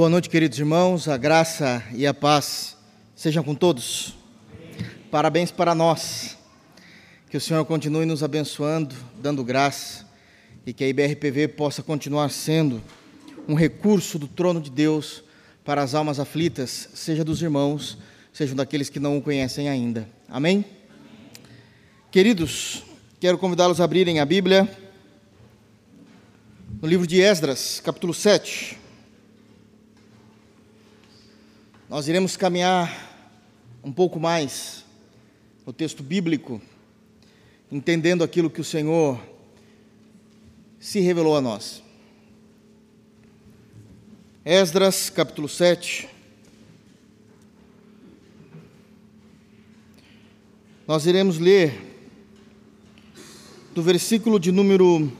Boa noite, queridos irmãos. A graça e a paz sejam com todos. Parabéns para nós. Que o Senhor continue nos abençoando, dando graça e que a IBRPV possa continuar sendo um recurso do trono de Deus para as almas aflitas, seja dos irmãos, sejam daqueles que não o conhecem ainda. Amém? Queridos, quero convidá-los a abrirem a Bíblia no livro de Esdras, capítulo 7. Nós iremos caminhar um pouco mais no texto bíblico, entendendo aquilo que o Senhor se revelou a nós. Esdras, capítulo 7. Nós iremos ler do versículo de número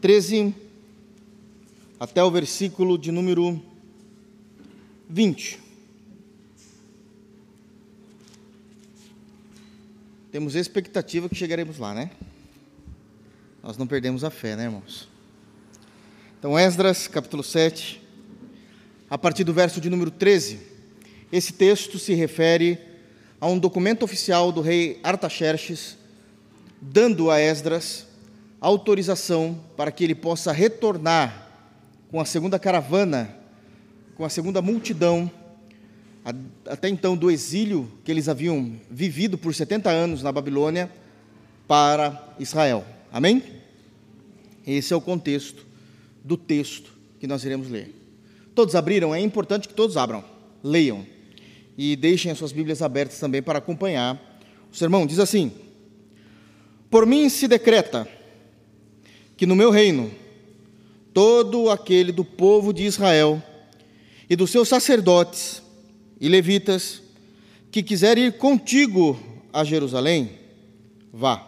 13 até o versículo de número 20. Temos expectativa que chegaremos lá, né? Nós não perdemos a fé, né, irmãos? Então, Esdras, capítulo 7, a partir do verso de número 13. Esse texto se refere a um documento oficial do rei Artaxerxes, dando a Esdras autorização para que ele possa retornar com a segunda caravana, com a segunda multidão até então do exílio que eles haviam vivido por 70 anos na Babilônia para Israel. Amém? Esse é o contexto do texto que nós iremos ler. Todos abriram? É importante que todos abram, leiam e deixem as suas Bíblias abertas também para acompanhar o sermão. Diz assim: Por mim se decreta que no meu reino todo aquele do povo de Israel e dos seus sacerdotes e levitas que quiser ir contigo a Jerusalém, vá.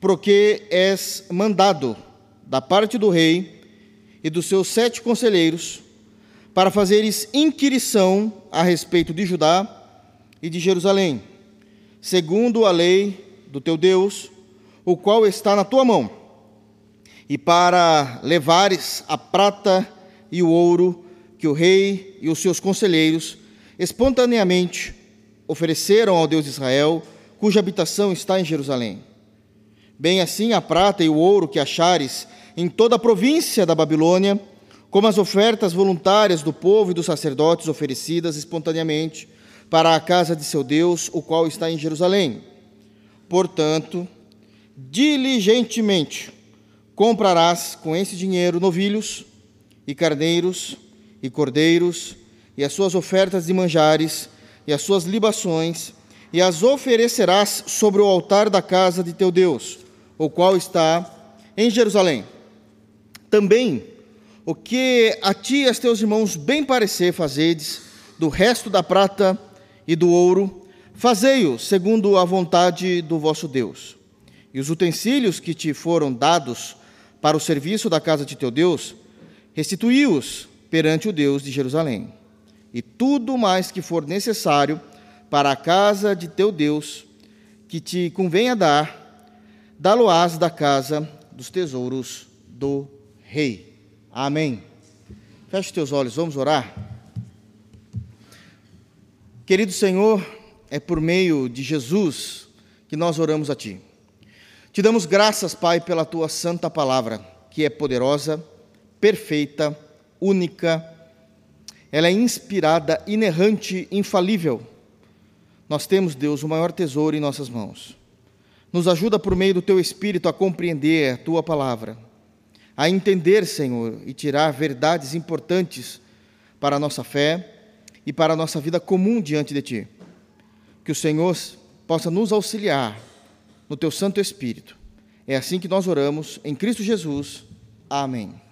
Porque és mandado da parte do rei e dos seus sete conselheiros para fazeres inquirição a respeito de Judá e de Jerusalém, segundo a lei do teu Deus, o qual está na tua mão, e para levares a prata e o ouro que o rei e os seus conselheiros espontaneamente ofereceram ao Deus de Israel, cuja habitação está em Jerusalém. Bem assim a prata e o ouro que achares em toda a província da Babilônia, como as ofertas voluntárias do povo e dos sacerdotes oferecidas espontaneamente para a casa de seu Deus, o qual está em Jerusalém. Portanto, diligentemente comprarás com esse dinheiro novilhos e carneiros e cordeiros, e as suas ofertas de manjares, e as suas libações, e as oferecerás sobre o altar da casa de teu Deus, o qual está em Jerusalém. Também o que a ti e a teus irmãos bem parecer fazedes, do resto da prata e do ouro, fazei-o segundo a vontade do vosso Deus. E os utensílios que te foram dados para o serviço da casa de teu Deus, restituí-os perante o Deus de Jerusalém. E tudo mais que for necessário para a casa de teu Deus, que te convenha dar, dá-lo-ás da casa dos tesouros do rei. Amém. Feche teus olhos, vamos orar. Querido Senhor, é por meio de Jesus que nós oramos a Ti. Te damos graças, Pai, pela Tua santa palavra, que é poderosa, perfeita, única, ela é inspirada, inerrante, infalível. Nós temos, Deus, o maior tesouro em nossas mãos. Nos ajuda por meio do teu Espírito a compreender a tua palavra, a entender, Senhor, e tirar verdades importantes para a nossa fé e para a nossa vida comum diante de ti. Que o Senhor possa nos auxiliar no teu Santo Espírito. É assim que nós oramos, em Cristo Jesus. Amém.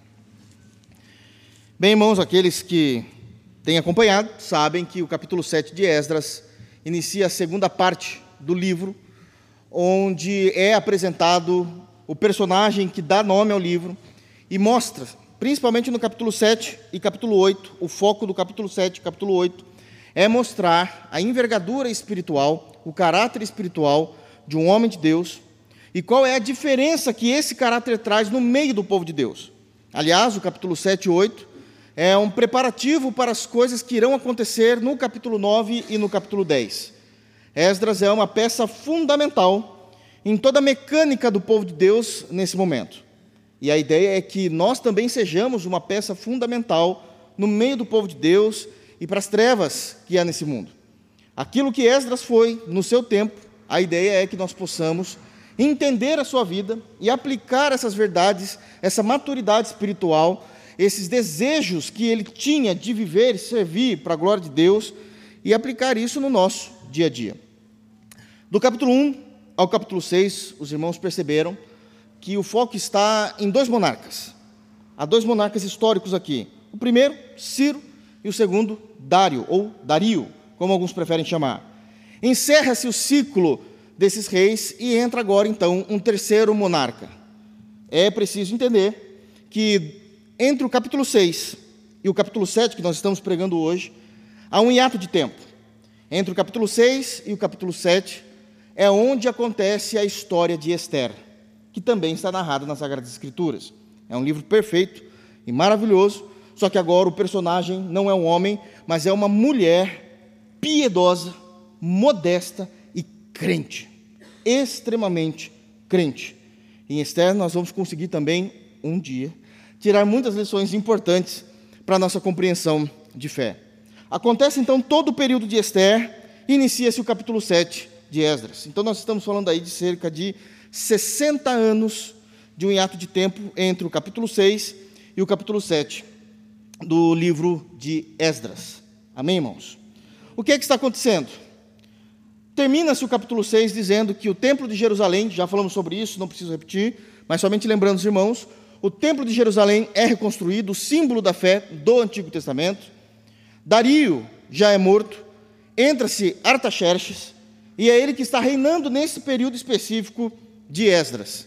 Bem, irmãos, aqueles que têm acompanhado sabem que o capítulo 7 de Esdras inicia a segunda parte do livro, onde é apresentado o personagem que dá nome ao livro e mostra, principalmente no capítulo 7 e capítulo 8, o foco do capítulo 7 e capítulo 8 é mostrar a envergadura espiritual, o caráter espiritual de um homem de Deus e qual é a diferença que esse caráter traz no meio do povo de Deus. Aliás, o capítulo 7 e 8 é um preparativo para as coisas que irão acontecer no capítulo 9 e no capítulo 10. Esdras é uma peça fundamental em toda a mecânica do povo de Deus nesse momento. E a ideia é que nós também sejamos uma peça fundamental no meio do povo de Deus e para as trevas que há nesse mundo. Aquilo que Esdras foi no seu tempo, a ideia é que nós possamos entender a sua vida e aplicar essas verdades, essa maturidade espiritual, esses desejos que ele tinha de viver e servir para a glória de Deus e aplicar isso no nosso dia a dia. Do capítulo 1 ao capítulo 6, os irmãos perceberam que o foco está em dois monarcas. Há dois monarcas históricos aqui. O primeiro, Ciro, e o segundo, Dário, ou Dario, como alguns preferem chamar. Encerra-se o ciclo desses reis e entra agora, então, um terceiro monarca. É preciso entender que entre o capítulo 6 e o capítulo 7, que nós estamos pregando hoje, há um hiato de tempo. Entre o capítulo 6 e o capítulo 7 é onde acontece a história de Esther, que também está narrada nas Sagradas Escrituras. É um livro perfeito e maravilhoso, só que agora o personagem não é um homem, mas é uma mulher piedosa, modesta e crente. Extremamente crente. Em Esther, nós vamos conseguir também, um dia, tirar muitas lições importantes para a nossa compreensão de fé. Acontece então todo o período de Esther, inicia-se o capítulo 7 de Esdras. Então, nós estamos falando aí de cerca de 60 anos de um hiato de tempo entre o capítulo 6 e o capítulo 7 do livro de Esdras. Amém, irmãos? O que é que está acontecendo? Termina-se o capítulo 6 dizendo que o templo de Jerusalém, já falamos sobre isso, não preciso repetir, mas somente lembrando os irmãos, o templo de Jerusalém é reconstruído, símbolo da fé do Antigo Testamento. Dario já é morto, entra-se Artaxerxes, e é ele que está reinando nesse período específico de Esdras.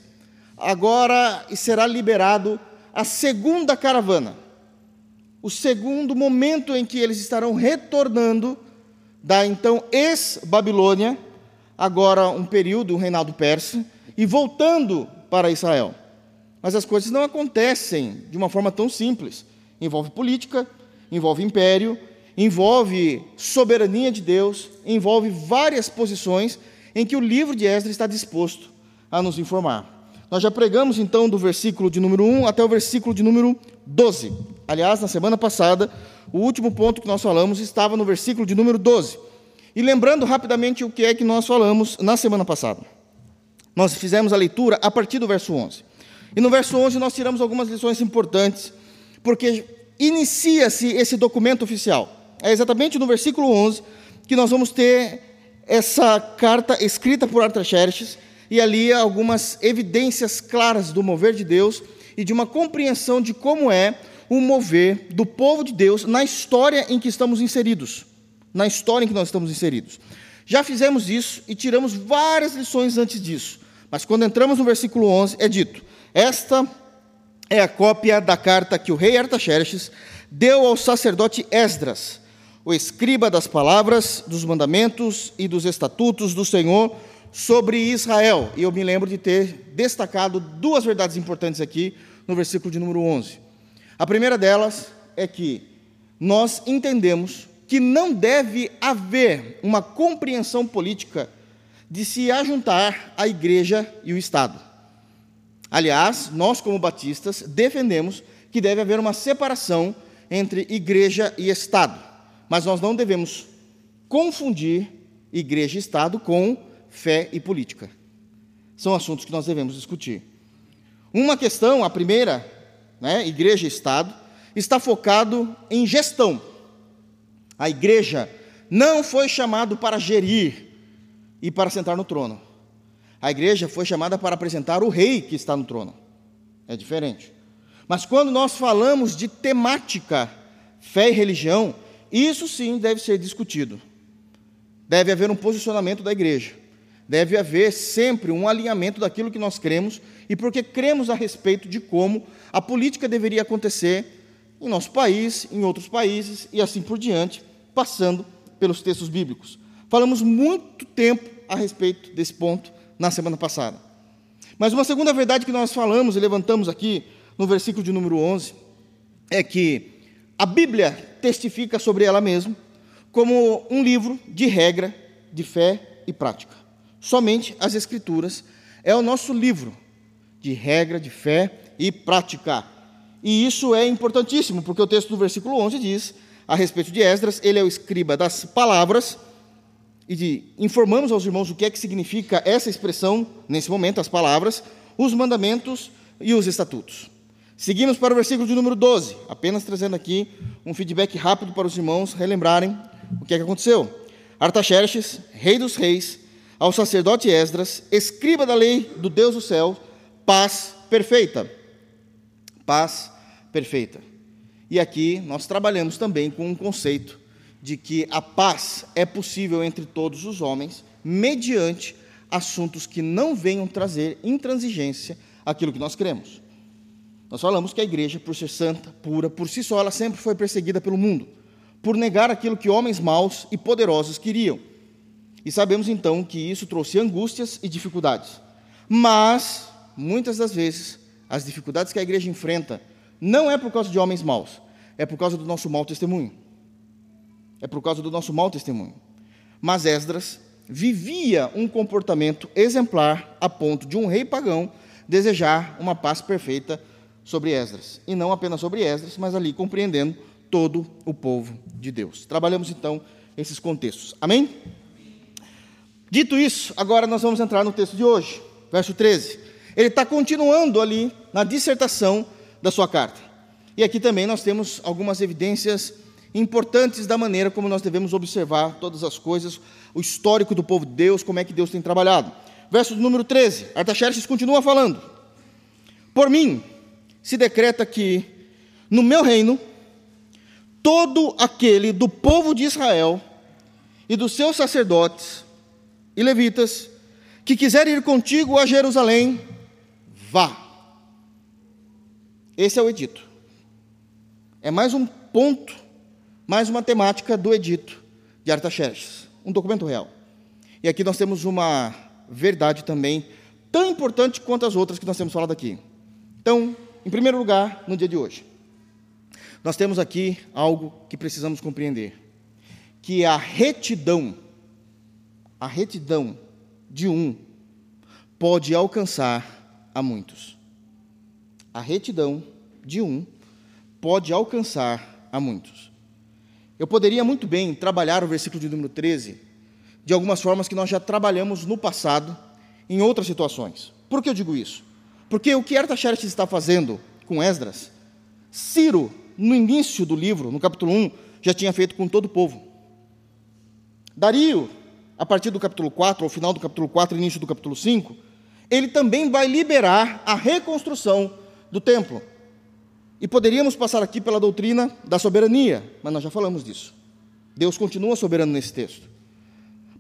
Agora será liberado a segunda caravana o segundo momento em que eles estarão retornando da então ex-Babilônia, agora um período, um reinado persa, e voltando para Israel. Mas as coisas não acontecem de uma forma tão simples. Envolve política, envolve império, envolve soberania de Deus, envolve várias posições em que o livro de Esdras está disposto a nos informar. Nós já pregamos então do versículo de número 1 até o versículo de número 12. Aliás, na semana passada, o último ponto que nós falamos estava no versículo de número 12. E lembrando rapidamente o que é que nós falamos na semana passada. Nós fizemos a leitura a partir do verso 11. E no verso 11 nós tiramos algumas lições importantes, porque inicia-se esse documento oficial. É exatamente no versículo 11 que nós vamos ter essa carta escrita por Artaxerxes e ali algumas evidências claras do mover de Deus e de uma compreensão de como é o mover do povo de Deus na história em que estamos inseridos. Na história em que nós estamos inseridos. Já fizemos isso e tiramos várias lições antes disso. Mas quando entramos no versículo 11, é dito: Esta é a cópia da carta que o rei Artaxerxes deu ao sacerdote Esdras, o escriba das palavras, dos mandamentos e dos estatutos do Senhor sobre Israel. E eu me lembro de ter destacado duas verdades importantes aqui no versículo de número 11. A primeira delas é que nós entendemos que não deve haver uma compreensão política de se ajuntar a igreja e o Estado. Aliás, nós, como batistas, defendemos que deve haver uma separação entre igreja e Estado, mas nós não devemos confundir igreja e Estado com fé e política. São assuntos que nós devemos discutir. Uma questão, a primeira, né, igreja e Estado, está focado em gestão. A igreja não foi chamada para gerir e para sentar no trono. A igreja foi chamada para apresentar o rei que está no trono. É diferente. Mas quando nós falamos de temática, fé e religião, isso sim deve ser discutido. Deve haver um posicionamento da igreja. Deve haver sempre um alinhamento daquilo que nós cremos e porque cremos a respeito de como a política deveria acontecer em nosso país, em outros países e assim por diante, passando pelos textos bíblicos. Falamos muito tempo a respeito desse ponto na semana passada. Mas uma segunda verdade que nós falamos e levantamos aqui no versículo de número 11 é que A Bíblia testifica sobre ela mesma como um livro de regra, de fé e prática. Somente as Escrituras é o nosso livro de regra, de fé e prática. E isso é importantíssimo, porque o texto do versículo 11 diz, a respeito de Esdras, ele é o escriba das palavras, e de, informamos aos irmãos o que é que significa essa expressão, nesse momento, as palavras, os mandamentos e os estatutos. Seguimos para o versículo de número 12, apenas trazendo aqui um feedback rápido para os irmãos relembrarem o que é que aconteceu. Artaxerxes, rei dos reis, ao sacerdote Esdras, escriba da lei do Deus do céu, paz perfeita. Paz perfeita. E aqui nós trabalhamos também com um conceito de que a paz é possível entre todos os homens, mediante assuntos que não venham trazer intransigência àquilo que nós cremos. Nós falamos que a igreja, por ser santa, pura, por si só, ela sempre foi perseguida pelo mundo, por negar aquilo que homens maus e poderosos queriam. E sabemos então que isso trouxe angústias e dificuldades. Mas, muitas das vezes, as dificuldades que a igreja enfrenta não é por causa de homens maus, é por causa do nosso mau testemunho. É por causa do nosso mau testemunho. Mas Esdras vivia um comportamento exemplar a ponto de um rei pagão desejar uma paz perfeita sobre Esdras. E não apenas sobre Esdras, mas ali compreendendo todo o povo de Deus. Trabalhamos então esses contextos. Amém? Dito isso, agora nós vamos entrar no texto de hoje, verso 13. Ele está continuando ali na dissertação da sua carta. E aqui também nós temos algumas evidências importantes da maneira como nós devemos observar todas as coisas, o histórico do povo de Deus, como é que Deus tem trabalhado. Verso número 13, Artaxerxes continua falando: Por mim se decreta que no meu reino todo aquele do povo de Israel e dos seus sacerdotes e levitas que quiser ir contigo a Jerusalém, vá. Esse é o edito. É mais um ponto, mais uma temática do edito de Artaxerxes, um documento real. E aqui nós temos uma verdade também tão importante quanto as outras que nós temos falado aqui. Então, em primeiro lugar, no dia de hoje, nós temos aqui algo que precisamos compreender, que é a retidão, a retidão de um pode alcançar a muitos. A retidão de um pode alcançar a muitos. Eu poderia muito bem trabalhar o versículo de número 13 de algumas formas que nós já trabalhamos no passado em outras situações. Por que eu digo isso? Porque o que Artaxerxes está fazendo com Esdras, Ciro, no início do livro, no capítulo 1, já tinha feito com todo o povo. Dario, a partir do capítulo 4, ao final do capítulo 4, início do capítulo 5, ele também vai liberar a reconstrução do templo. E poderíamos passar aqui pela doutrina da soberania, mas nós já falamos disso. Deus continua soberano nesse texto.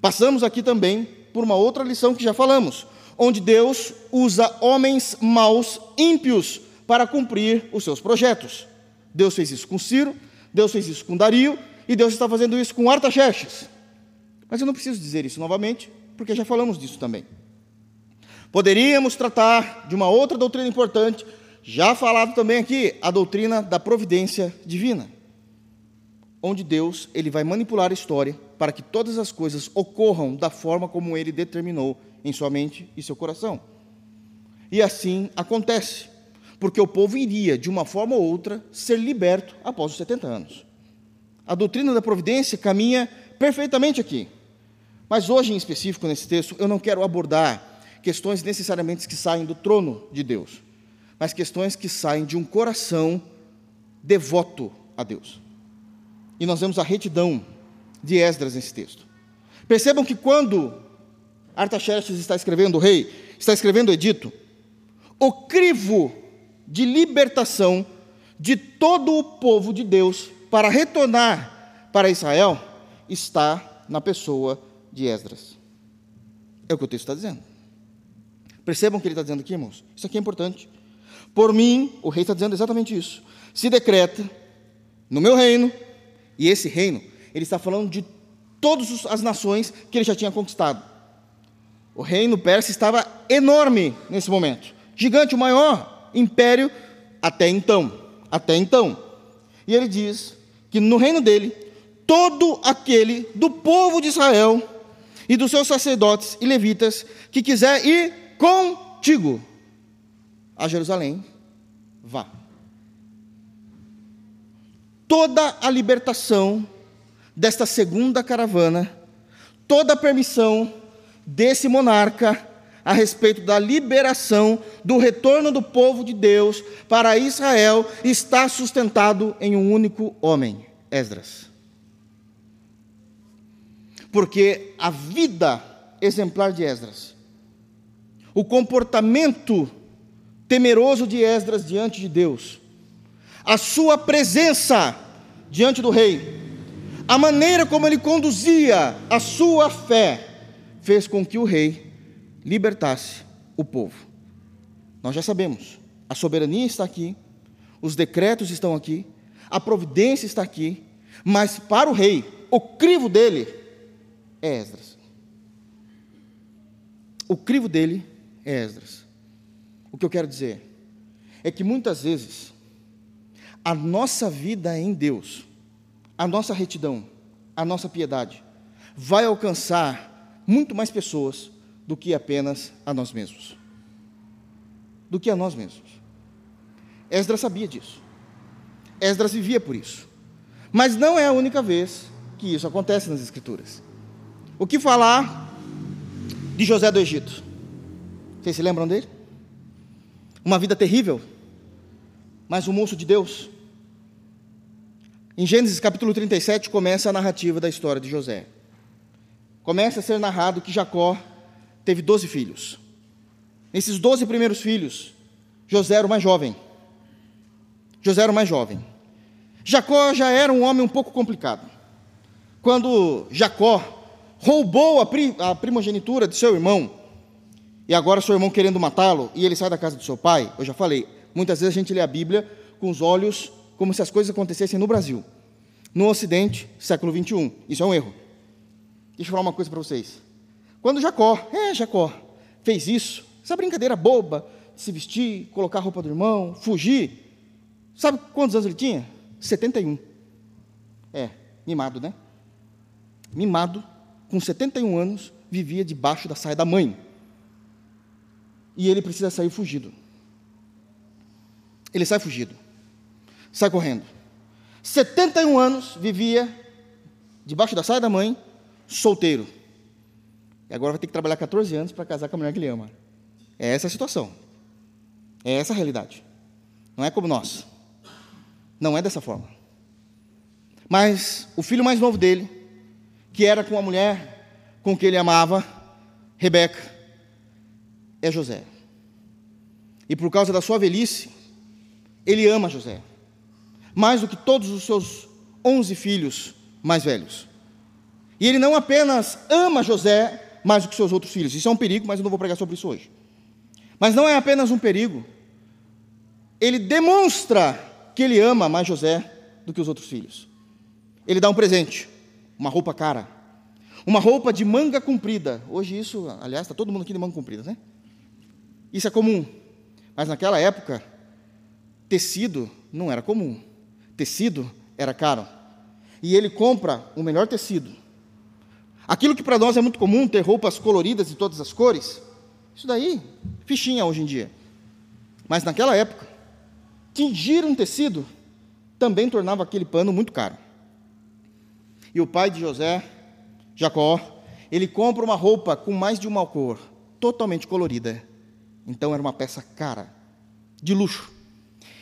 Passamos aqui também por uma outra lição que já falamos, onde Deus usa homens maus, ímpios, para cumprir os seus projetos. Deus fez isso com Ciro, Deus fez isso com Dario, e Deus está fazendo isso com Artaxerxes. Mas eu não preciso dizer isso novamente, porque já falamos disso também. Poderíamos tratar de uma outra doutrina importante, já falado também aqui, a doutrina da providência divina, onde Deus ele vai manipular a história para que todas as coisas ocorram da forma como ele determinou em sua mente e seu coração. E assim acontece, porque o povo iria, de uma forma ou outra, ser liberto após os 70 anos. A doutrina da providência caminha perfeitamente aqui. Mas hoje, em específico, nesse texto, eu não quero abordar questões necessariamente que saem do trono de Deus mas questões que saem de um coração devoto a Deus. E nós vemos a retidão de Esdras nesse texto. Percebam que quando Artaxerxes está escrevendo o rei, está escrevendo o edito, o crivo de libertação de todo o povo de Deus para retornar para Israel está na pessoa de Esdras. É o que o texto está dizendo. Percebam o que ele está dizendo aqui, irmãos? Isso aqui é importante. Por mim, o rei está dizendo exatamente isso. Se decreta no meu reino, e esse reino, ele está falando de todas as nações que ele já tinha conquistado. O reino persa estava enorme nesse momento, gigante, o maior império até então. Até então. E ele diz que no reino dele, todo aquele do povo de Israel e dos seus sacerdotes e levitas que quiser ir contigo a Jerusalém, vá. Toda a libertação desta segunda caravana, toda a permissão desse monarca a respeito da liberação do retorno do povo de Deus para Israel está sustentado em um único homem, Esdras. Porque a vida exemplar de Esdras, o comportamento temeroso de Esdras diante de Deus, a sua presença diante do rei, a maneira como ele conduzia a sua fé, fez com que o rei libertasse o povo. Nós já sabemos, a soberania está aqui, os decretos estão aqui, a providência está aqui, mas para o rei, o crivo dele é Esdras. O crivo dele é Esdras. O que eu quero dizer é que muitas vezes a nossa vida em Deus, a nossa retidão, a nossa piedade, vai alcançar muito mais pessoas do que apenas a nós mesmos. Do que a nós mesmos. Esdras sabia disso. Esdras vivia por isso. Mas não é a única vez que isso acontece nas Escrituras. O que falar de José do Egito? Vocês se lembram dele? Uma vida terrível, mas um moço de Deus. Em Gênesis capítulo 37 começa a narrativa da história de José. Começa a ser narrado que Jacó teve doze filhos. Nesses doze primeiros filhos, José era o mais jovem. José era o mais jovem. Jacó já era um homem um pouco complicado. Quando Jacó roubou a primogenitura de seu irmão, e agora seu irmão querendo matá-lo, e ele sai da casa do seu pai, eu já falei, muitas vezes a gente lê a Bíblia com os olhos como se as coisas acontecessem no Brasil. No Ocidente, século 21. Isso é um erro. Deixa eu falar uma coisa para vocês. Quando Jacó, é Jacó, fez isso, essa brincadeira boba, de se vestir, colocar a roupa do irmão, fugir, sabe quantos anos ele tinha? 71. É, mimado, né? Mimado, com 71 anos, vivia debaixo da saia da mãe e ele precisa sair fugido. Ele sai fugido, sai correndo. 71 anos vivia debaixo da saia da mãe, solteiro. E agora vai ter que trabalhar 14 anos para casar com a mulher que ele ama. É essa a situação. É essa a realidade. Não é como nós. Não é dessa forma. Mas o filho mais novo dele, que era com a mulher com que ele amava, Rebeca, é José. E por causa da sua velhice, ele ama José, mais do que todos os seus onze filhos mais velhos. E ele não apenas ama José mais do que seus outros filhos, isso é um perigo, mas eu não vou pregar sobre isso hoje. Mas não é apenas um perigo, ele demonstra que ele ama mais José do que os outros filhos. Ele dá um presente, uma roupa cara, uma roupa de manga comprida. Hoje isso, aliás, está todo mundo aqui de manga comprida, né? Isso é comum. Mas naquela época, tecido não era comum. Tecido era caro. E ele compra o melhor tecido. Aquilo que para nós é muito comum, ter roupas coloridas de todas as cores, isso daí, fichinha hoje em dia. Mas naquela época, tingir um tecido também tornava aquele pano muito caro. E o pai de José, Jacó, ele compra uma roupa com mais de uma cor, totalmente colorida. Então era uma peça cara, de luxo.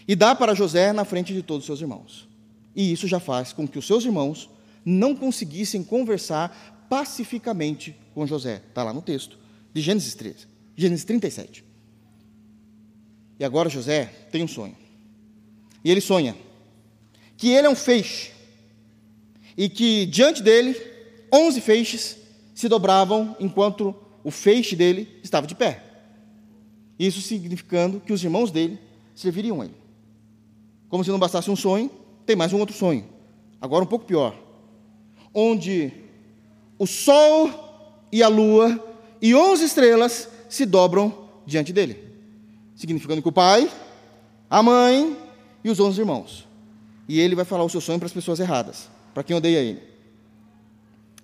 E dá para José na frente de todos os seus irmãos. E isso já faz com que os seus irmãos não conseguissem conversar pacificamente com José. Está lá no texto de Gênesis 13, Gênesis 37. E agora José tem um sonho. E ele sonha que ele é um feixe e que diante dele onze feixes se dobravam enquanto o feixe dele estava de pé. Isso significando que os irmãos dele serviriam ele. Como se não bastasse um sonho, tem mais um outro sonho. Agora um pouco pior. Onde o sol e a lua e onze estrelas se dobram diante dele. Significando que o pai, a mãe e os onze irmãos e ele vai falar o seu sonho para as pessoas erradas, para quem odeia ele.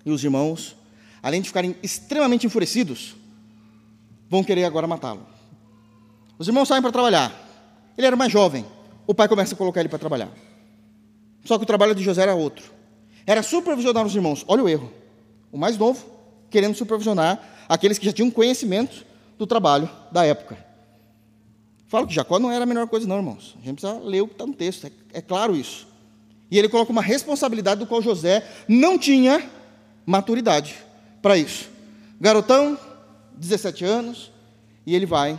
E os irmãos, além de ficarem extremamente enfurecidos, vão querer agora matá-lo. Os irmãos saem para trabalhar. Ele era mais jovem. O pai começa a colocar ele para trabalhar. Só que o trabalho de José era outro. Era supervisionar os irmãos. Olha o erro. O mais novo, querendo supervisionar aqueles que já tinham conhecimento do trabalho da época. Falo que Jacó não era a melhor coisa, não, irmãos. A gente precisa ler o que está no texto, é, é claro isso. E ele coloca uma responsabilidade do qual José não tinha maturidade para isso. Garotão, 17 anos, e ele vai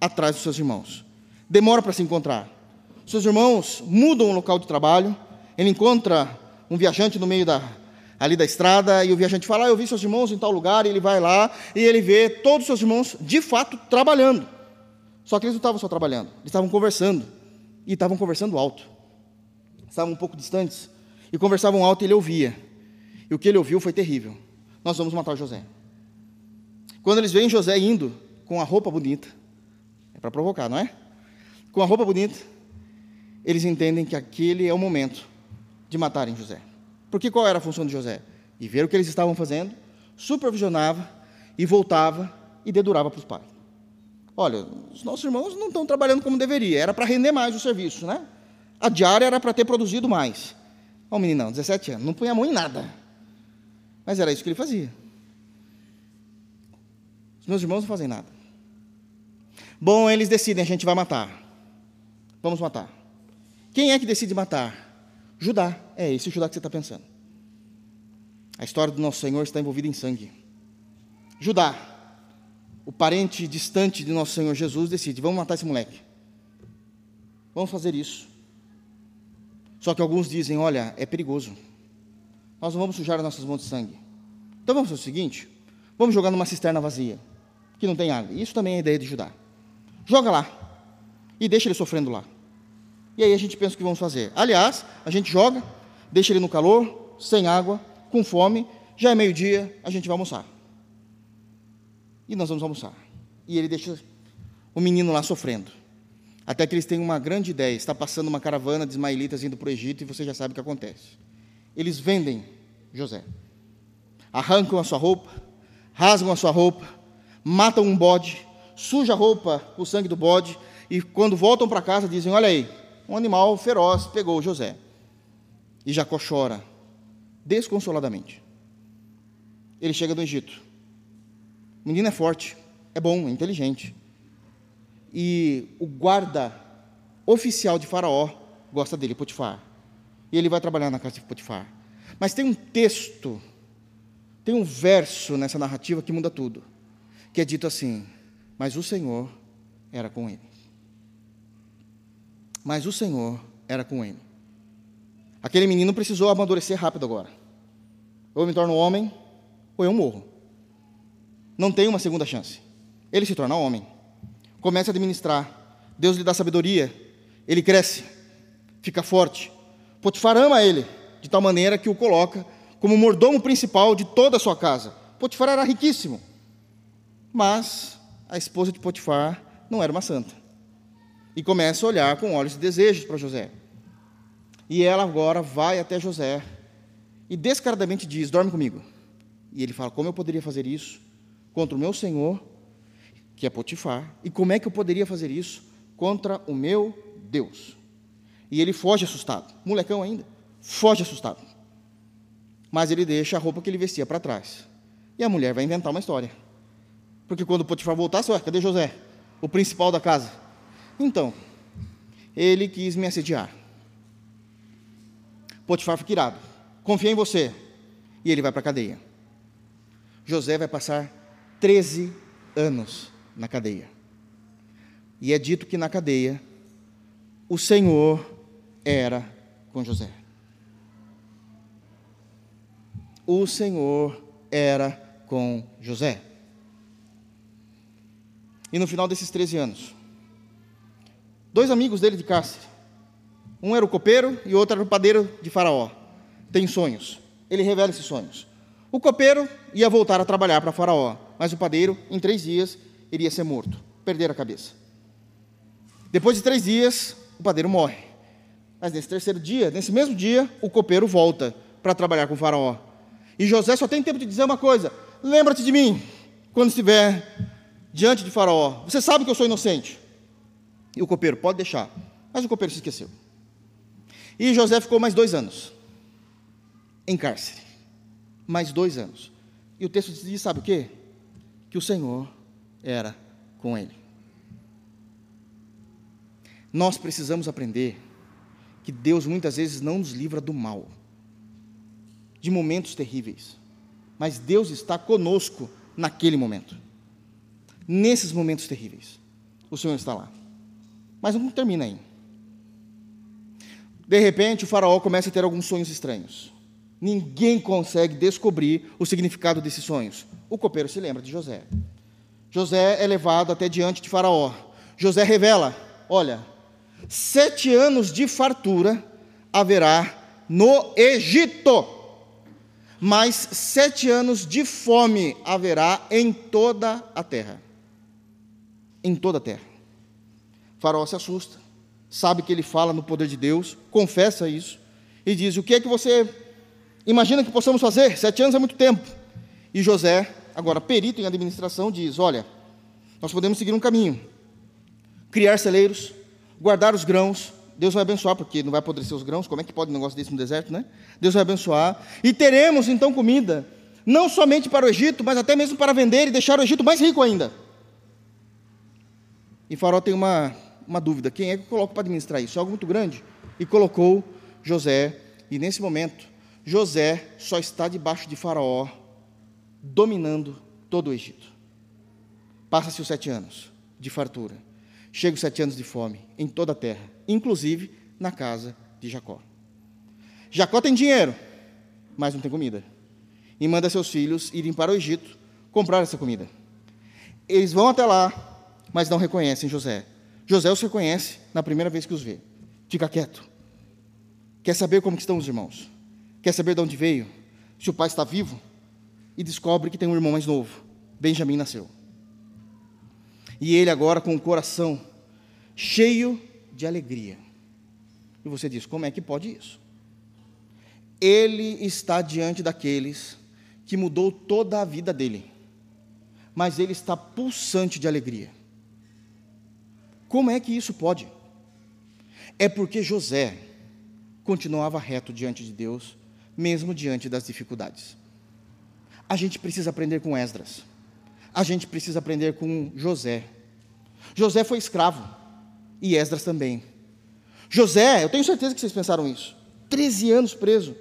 atrás dos seus irmãos. Demora para se encontrar. Seus irmãos mudam o local de trabalho, ele encontra um viajante no meio da, ali da estrada, e o viajante fala: ah, Eu vi seus irmãos em tal lugar, e ele vai lá, e ele vê todos os seus irmãos de fato trabalhando. Só que eles não estavam só trabalhando, eles estavam conversando, e estavam conversando alto. Estavam um pouco distantes, e conversavam alto e ele ouvia. E o que ele ouviu foi terrível. Nós vamos matar José. Quando eles veem José indo com a roupa bonita, para provocar, não é? Com a roupa bonita, eles entendem que aquele é o momento de matarem José. Porque qual era a função de José? E ver o que eles estavam fazendo, supervisionava e voltava e dedurava para os pais. Olha, os nossos irmãos não estão trabalhando como deveria, era para render mais o serviço, né? A diária era para ter produzido mais. Olha o meninão, 17 anos, não punha a mão em nada. Mas era isso que ele fazia. Os meus irmãos não fazem nada. Bom, eles decidem, a gente vai matar. Vamos matar. Quem é que decide matar? Judá. É esse Judá que você está pensando. A história do nosso Senhor está envolvida em sangue. Judá, o parente distante de nosso Senhor Jesus, decide: vamos matar esse moleque. Vamos fazer isso. Só que alguns dizem: olha, é perigoso. Nós não vamos sujar as nossas mãos de sangue. Então vamos fazer o seguinte: vamos jogar numa cisterna vazia, que não tem água. Isso também é a ideia de Judá. Joga lá e deixa ele sofrendo lá. E aí a gente pensa o que vamos fazer. Aliás, a gente joga, deixa ele no calor, sem água, com fome, já é meio-dia, a gente vai almoçar. E nós vamos almoçar. E ele deixa o menino lá sofrendo. Até que eles têm uma grande ideia. Está passando uma caravana de ismaelitas indo para o Egito e você já sabe o que acontece. Eles vendem José. Arrancam a sua roupa, rasgam a sua roupa, matam um bode, suja a roupa, o sangue do bode, e quando voltam para casa dizem: Olha aí, um animal feroz pegou José. E Jacó chora, desconsoladamente. Ele chega do Egito. O menino é forte, é bom, é inteligente. E o guarda oficial de Faraó gosta dele, Potifar. E ele vai trabalhar na casa de Potifar. Mas tem um texto, tem um verso nessa narrativa que muda tudo. Que é dito assim: Mas o Senhor era com ele mas o Senhor era com ele. Aquele menino precisou amadurecer rápido agora. Ou eu me torno homem, ou eu morro. Não tem uma segunda chance. Ele se torna homem. Começa a administrar. Deus lhe dá sabedoria. Ele cresce. Fica forte. Potifar ama ele, de tal maneira que o coloca como mordomo principal de toda a sua casa. Potifar era riquíssimo. Mas a esposa de Potifar não era uma santa e começa a olhar com olhos de desejos para José. E ela agora vai até José e descaradamente diz: Dorme comigo. E ele fala: Como eu poderia fazer isso contra o meu senhor, que é Potifar? E como é que eu poderia fazer isso contra o meu Deus? E ele foge assustado, molecão ainda, foge assustado. Mas ele deixa a roupa que ele vestia para trás. E a mulher vai inventar uma história. Porque quando Potifar voltasse, ué, cadê José? O principal da casa. Então, ele quis me assediar. Potifar fica irado. Confia em você. E ele vai para a cadeia. José vai passar 13 anos na cadeia. E é dito que na cadeia o Senhor era com José. O Senhor era com José. E no final desses 13 anos, dois amigos dele de cárcere. Um era o copeiro e o outro era o padeiro de Faraó. Tem sonhos. Ele revela esses sonhos. O copeiro ia voltar a trabalhar para Faraó, mas o padeiro, em três dias, iria ser morto, perder a cabeça. Depois de três dias, o padeiro morre. Mas nesse terceiro dia, nesse mesmo dia, o copeiro volta para trabalhar com faraó. E José só tem tempo de dizer uma coisa: lembra-te de mim quando estiver diante de Faraó. Você sabe que eu sou inocente. E o copeiro, pode deixar. Mas o copeiro se esqueceu. E José ficou mais dois anos em cárcere. Mais dois anos. E o texto diz: sabe o quê? Que o Senhor era com ele. Nós precisamos aprender que Deus muitas vezes não nos livra do mal, de momentos terríveis, mas Deus está conosco naquele momento nesses momentos terríveis. O Senhor está lá. Mas não termina aí. De repente, o faraó começa a ter alguns sonhos estranhos. Ninguém consegue descobrir o significado desses sonhos. O copeiro se lembra de José. José é levado até diante de Faraó. José revela: olha, sete anos de fartura haverá no Egito, mas sete anos de fome haverá em toda a terra em toda a terra. Faraó se assusta, sabe que ele fala no poder de Deus, confessa isso e diz: O que é que você imagina que possamos fazer? Sete anos é muito tempo. E José, agora perito em administração, diz: Olha, nós podemos seguir um caminho, criar celeiros, guardar os grãos. Deus vai abençoar, porque não vai apodrecer os grãos, como é que pode um negócio desse no deserto, né? Deus vai abençoar, e teremos então comida, não somente para o Egito, mas até mesmo para vender e deixar o Egito mais rico ainda. E Faraó tem uma, uma dúvida: quem é que eu coloco para administrar isso? É algo muito grande. E colocou José, e nesse momento, José só está debaixo de Faraó, dominando todo o Egito. Passa-se os sete anos de fartura. Chega os sete anos de fome em toda a terra, inclusive na casa de Jacó. Jacó tem dinheiro, mas não tem comida. E manda seus filhos irem para o Egito comprar essa comida. Eles vão até lá, mas não reconhecem José. José os reconhece na primeira vez que os vê. Fica quieto. Quer saber como estão os irmãos? Quer saber de onde veio? Se o pai está vivo? E descobre que tem um irmão mais novo. Benjamim nasceu. E ele agora com o coração cheio de alegria. E você diz: como é que pode isso? Ele está diante daqueles que mudou toda a vida dele, mas ele está pulsante de alegria. Como é que isso pode? É porque José continuava reto diante de Deus, mesmo diante das dificuldades. A gente precisa aprender com Esdras. A gente precisa aprender com José. José foi escravo e Esdras também. José, eu tenho certeza que vocês pensaram isso. 13 anos preso.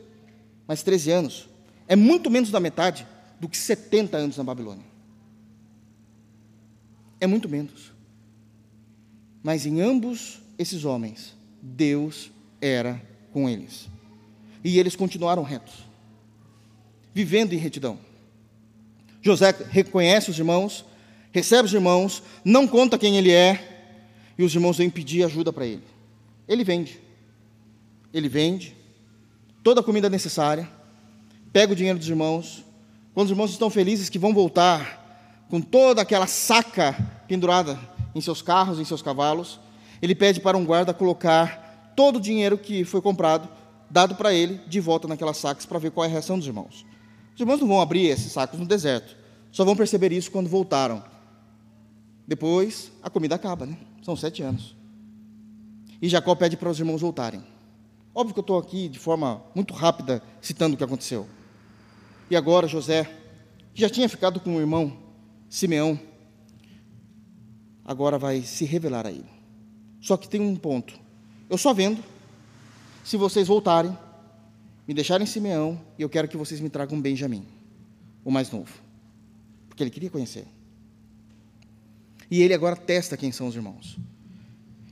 Mas 13 anos é muito menos da metade do que 70 anos na Babilônia. É muito menos. Mas em ambos esses homens, Deus era com eles. E eles continuaram retos, vivendo em retidão. José reconhece os irmãos, recebe os irmãos, não conta quem ele é, e os irmãos vêm pedir ajuda para ele. Ele vende. Ele vende toda a comida necessária, pega o dinheiro dos irmãos. Quando os irmãos estão felizes que vão voltar com toda aquela saca pendurada em seus carros, em seus cavalos. Ele pede para um guarda colocar todo o dinheiro que foi comprado, dado para ele, de volta naquelas sacas para ver qual é a reação dos irmãos. Os irmãos não vão abrir esses sacos no deserto, só vão perceber isso quando voltaram. Depois, a comida acaba, né? São sete anos. E Jacó pede para os irmãos voltarem. Óbvio que eu estou aqui de forma muito rápida citando o que aconteceu. E agora José, que já tinha ficado com o irmão Simeão, agora vai se revelar a ele. Só que tem um ponto. Eu só vendo se vocês voltarem, me deixarem Simeão, e eu quero que vocês me tragam Benjamim, o mais novo. Porque ele queria conhecer. E ele agora testa quem são os irmãos.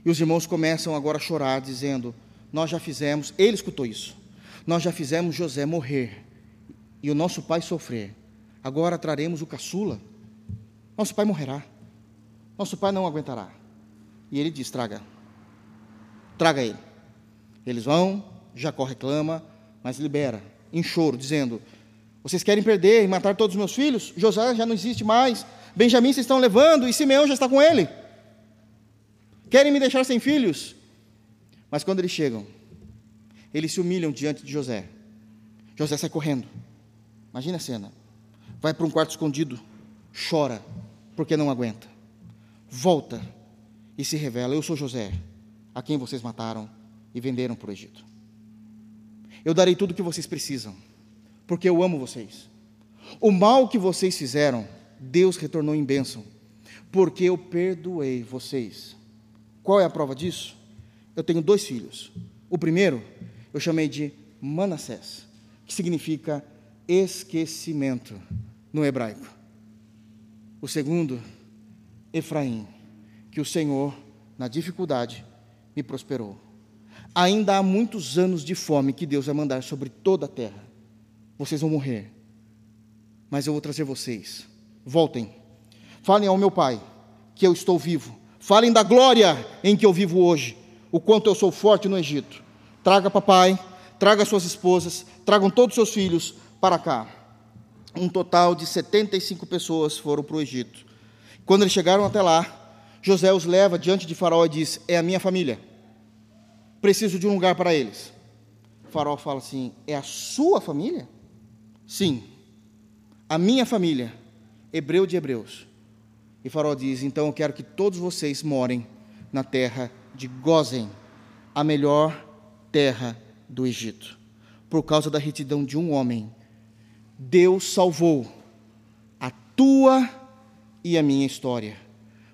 E os irmãos começam agora a chorar, dizendo: Nós já fizemos, ele escutou isso, nós já fizemos José morrer e o nosso pai sofrer. Agora traremos o caçula, nosso pai morrerá. Nosso pai não aguentará. E ele diz: traga. Traga ele. Eles vão, Jacó reclama, mas libera, em choro, dizendo: Vocês querem perder e matar todos os meus filhos? José já não existe mais. Benjamim vocês estão levando e Simeão já está com ele. Querem me deixar sem filhos? Mas quando eles chegam, eles se humilham diante de José. José sai correndo. Imagina a cena. Vai para um quarto escondido, chora, porque não aguenta. Volta e se revela: Eu sou José, a quem vocês mataram e venderam para o Egito. Eu darei tudo o que vocês precisam, porque eu amo vocês. O mal que vocês fizeram, Deus retornou em bênção, porque eu perdoei vocês. Qual é a prova disso? Eu tenho dois filhos. O primeiro eu chamei de Manassés, que significa esquecimento no hebraico. O segundo, Efraim, que o Senhor, na dificuldade, me prosperou. Ainda há muitos anos de fome que Deus vai mandar sobre toda a terra. Vocês vão morrer, mas eu vou trazer vocês. Voltem, falem ao meu pai que eu estou vivo. Falem da glória em que eu vivo hoje, o quanto eu sou forte no Egito. Traga papai, traga suas esposas, tragam todos seus filhos para cá. Um total de 75 pessoas foram para o Egito. Quando eles chegaram até lá, José os leva diante de Faraó e diz: É a minha família. Preciso de um lugar para eles. Faraó fala assim: É a sua família? Sim, a minha família, hebreu de hebreus. E Faraó diz: Então eu quero que todos vocês morem na terra de Gozen, a melhor terra do Egito. Por causa da retidão de um homem, Deus salvou a tua e a minha história.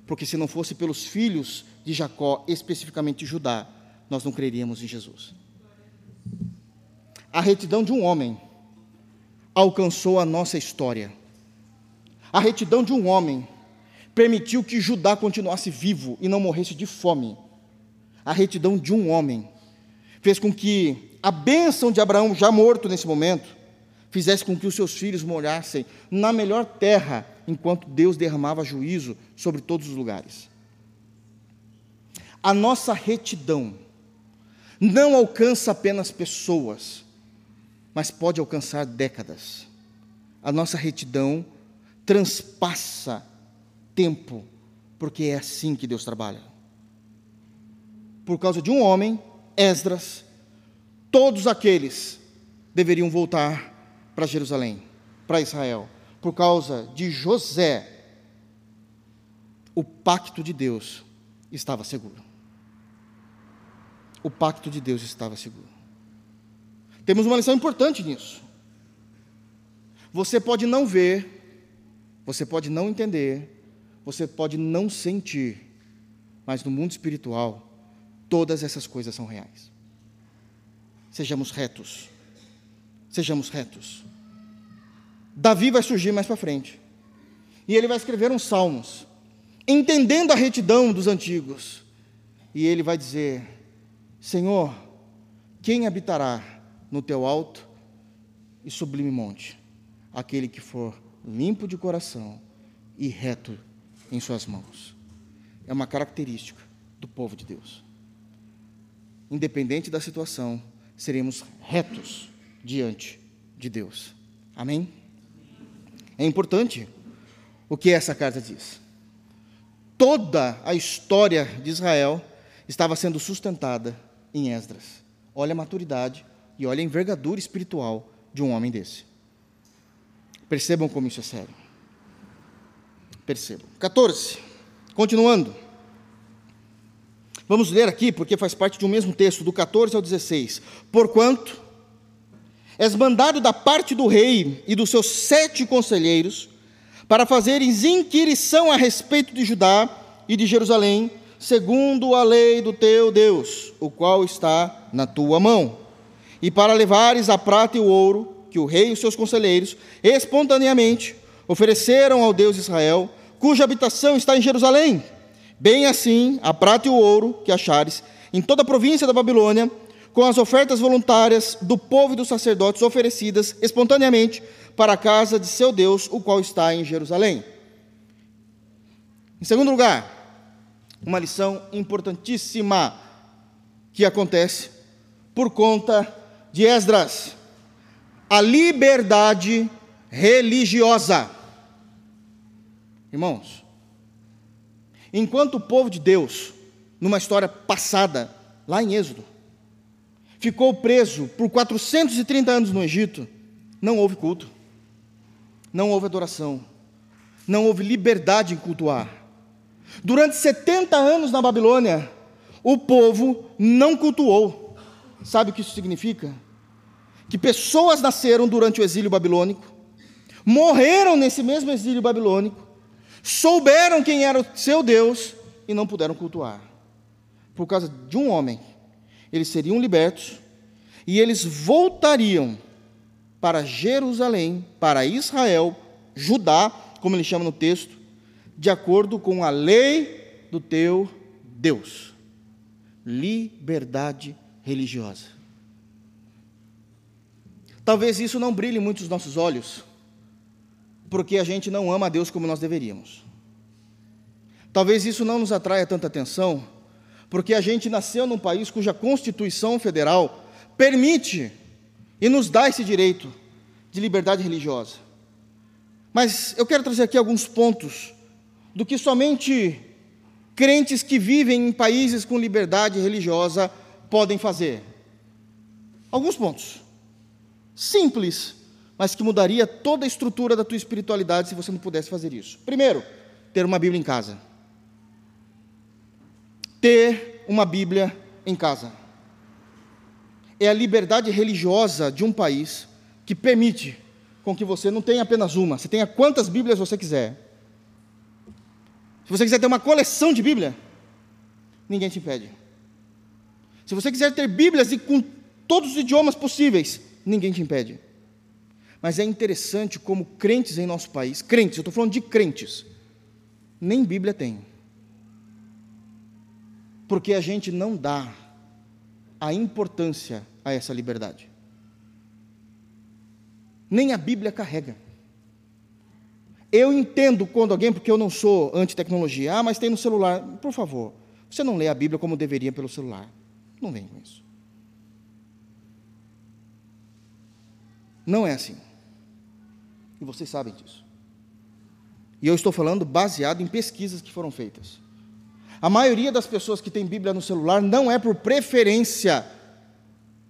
Porque se não fosse pelos filhos de Jacó, especificamente Judá, nós não creríamos em Jesus. A retidão de um homem alcançou a nossa história. A retidão de um homem permitiu que Judá continuasse vivo e não morresse de fome. A retidão de um homem fez com que a bênção de Abraão, já morto nesse momento, fizesse com que os seus filhos morassem na melhor terra, enquanto Deus derramava juízo sobre todos os lugares. A nossa retidão não alcança apenas pessoas, mas pode alcançar décadas. A nossa retidão transpassa tempo, porque é assim que Deus trabalha. Por causa de um homem, Esdras, todos aqueles deveriam voltar para Jerusalém, para Israel. Por causa de José, o pacto de Deus estava seguro. O pacto de Deus estava seguro. Temos uma lição importante nisso. Você pode não ver, você pode não entender, você pode não sentir, mas no mundo espiritual, todas essas coisas são reais. Sejamos retos. Sejamos retos. Davi vai surgir mais para frente. E ele vai escrever uns salmos, entendendo a retidão dos antigos. E ele vai dizer: Senhor, quem habitará no teu alto e sublime monte, aquele que for limpo de coração e reto em suas mãos. É uma característica do povo de Deus. Independente da situação, seremos retos diante de Deus. Amém? É importante o que essa carta diz. Toda a história de Israel estava sendo sustentada em Esdras. Olha a maturidade e olha a envergadura espiritual de um homem desse. Percebam como isso é sério. Percebam. 14. Continuando. Vamos ler aqui, porque faz parte de um mesmo texto, do 14 ao 16. Porquanto és mandado da parte do rei e dos seus sete conselheiros, para fazeres inquirição a respeito de Judá e de Jerusalém, segundo a lei do teu Deus, o qual está na tua mão e para levares a prata e o ouro que o rei e os seus conselheiros espontaneamente ofereceram ao Deus Israel, cuja habitação está em Jerusalém. Bem assim, a prata e o ouro que achares em toda a província da Babilônia, com as ofertas voluntárias do povo e dos sacerdotes oferecidas espontaneamente para a casa de seu Deus, o qual está em Jerusalém. Em segundo lugar, uma lição importantíssima que acontece por conta de Esdras, a liberdade religiosa. Irmãos, enquanto o povo de Deus, numa história passada, lá em Êxodo, ficou preso por 430 anos no Egito, não houve culto, não houve adoração, não houve liberdade em cultuar. Durante 70 anos na Babilônia, o povo não cultuou. Sabe o que isso significa? Que pessoas nasceram durante o exílio babilônico, morreram nesse mesmo exílio babilônico, souberam quem era o seu Deus e não puderam cultuar. Por causa de um homem, eles seriam libertos e eles voltariam para Jerusalém, para Israel, Judá, como ele chama no texto, de acordo com a lei do teu Deus. Liberdade religiosa. Talvez isso não brilhe muito os nossos olhos, porque a gente não ama a Deus como nós deveríamos. Talvez isso não nos atraia tanta atenção, porque a gente nasceu num país cuja Constituição Federal permite e nos dá esse direito de liberdade religiosa. Mas eu quero trazer aqui alguns pontos do que somente crentes que vivem em países com liberdade religiosa podem fazer. Alguns pontos. Simples, mas que mudaria toda a estrutura da tua espiritualidade se você não pudesse fazer isso. Primeiro, ter uma Bíblia em casa. Ter uma Bíblia em casa. É a liberdade religiosa de um país que permite com que você não tenha apenas uma, você tenha quantas Bíblias você quiser. Se você quiser ter uma coleção de Bíblia, ninguém te impede. Se você quiser ter Bíblias e com todos os idiomas possíveis, ninguém te impede. Mas é interessante como crentes em nosso país, crentes, eu estou falando de crentes, nem Bíblia tem. Porque a gente não dá a importância a essa liberdade nem a Bíblia carrega. Eu entendo quando alguém, porque eu não sou anti-tecnologia, ah, mas tem no celular. Por favor, você não lê a Bíblia como deveria pelo celular. Não vem com isso. Não é assim. E vocês sabem disso. E eu estou falando baseado em pesquisas que foram feitas. A maioria das pessoas que tem Bíblia no celular não é por preferência,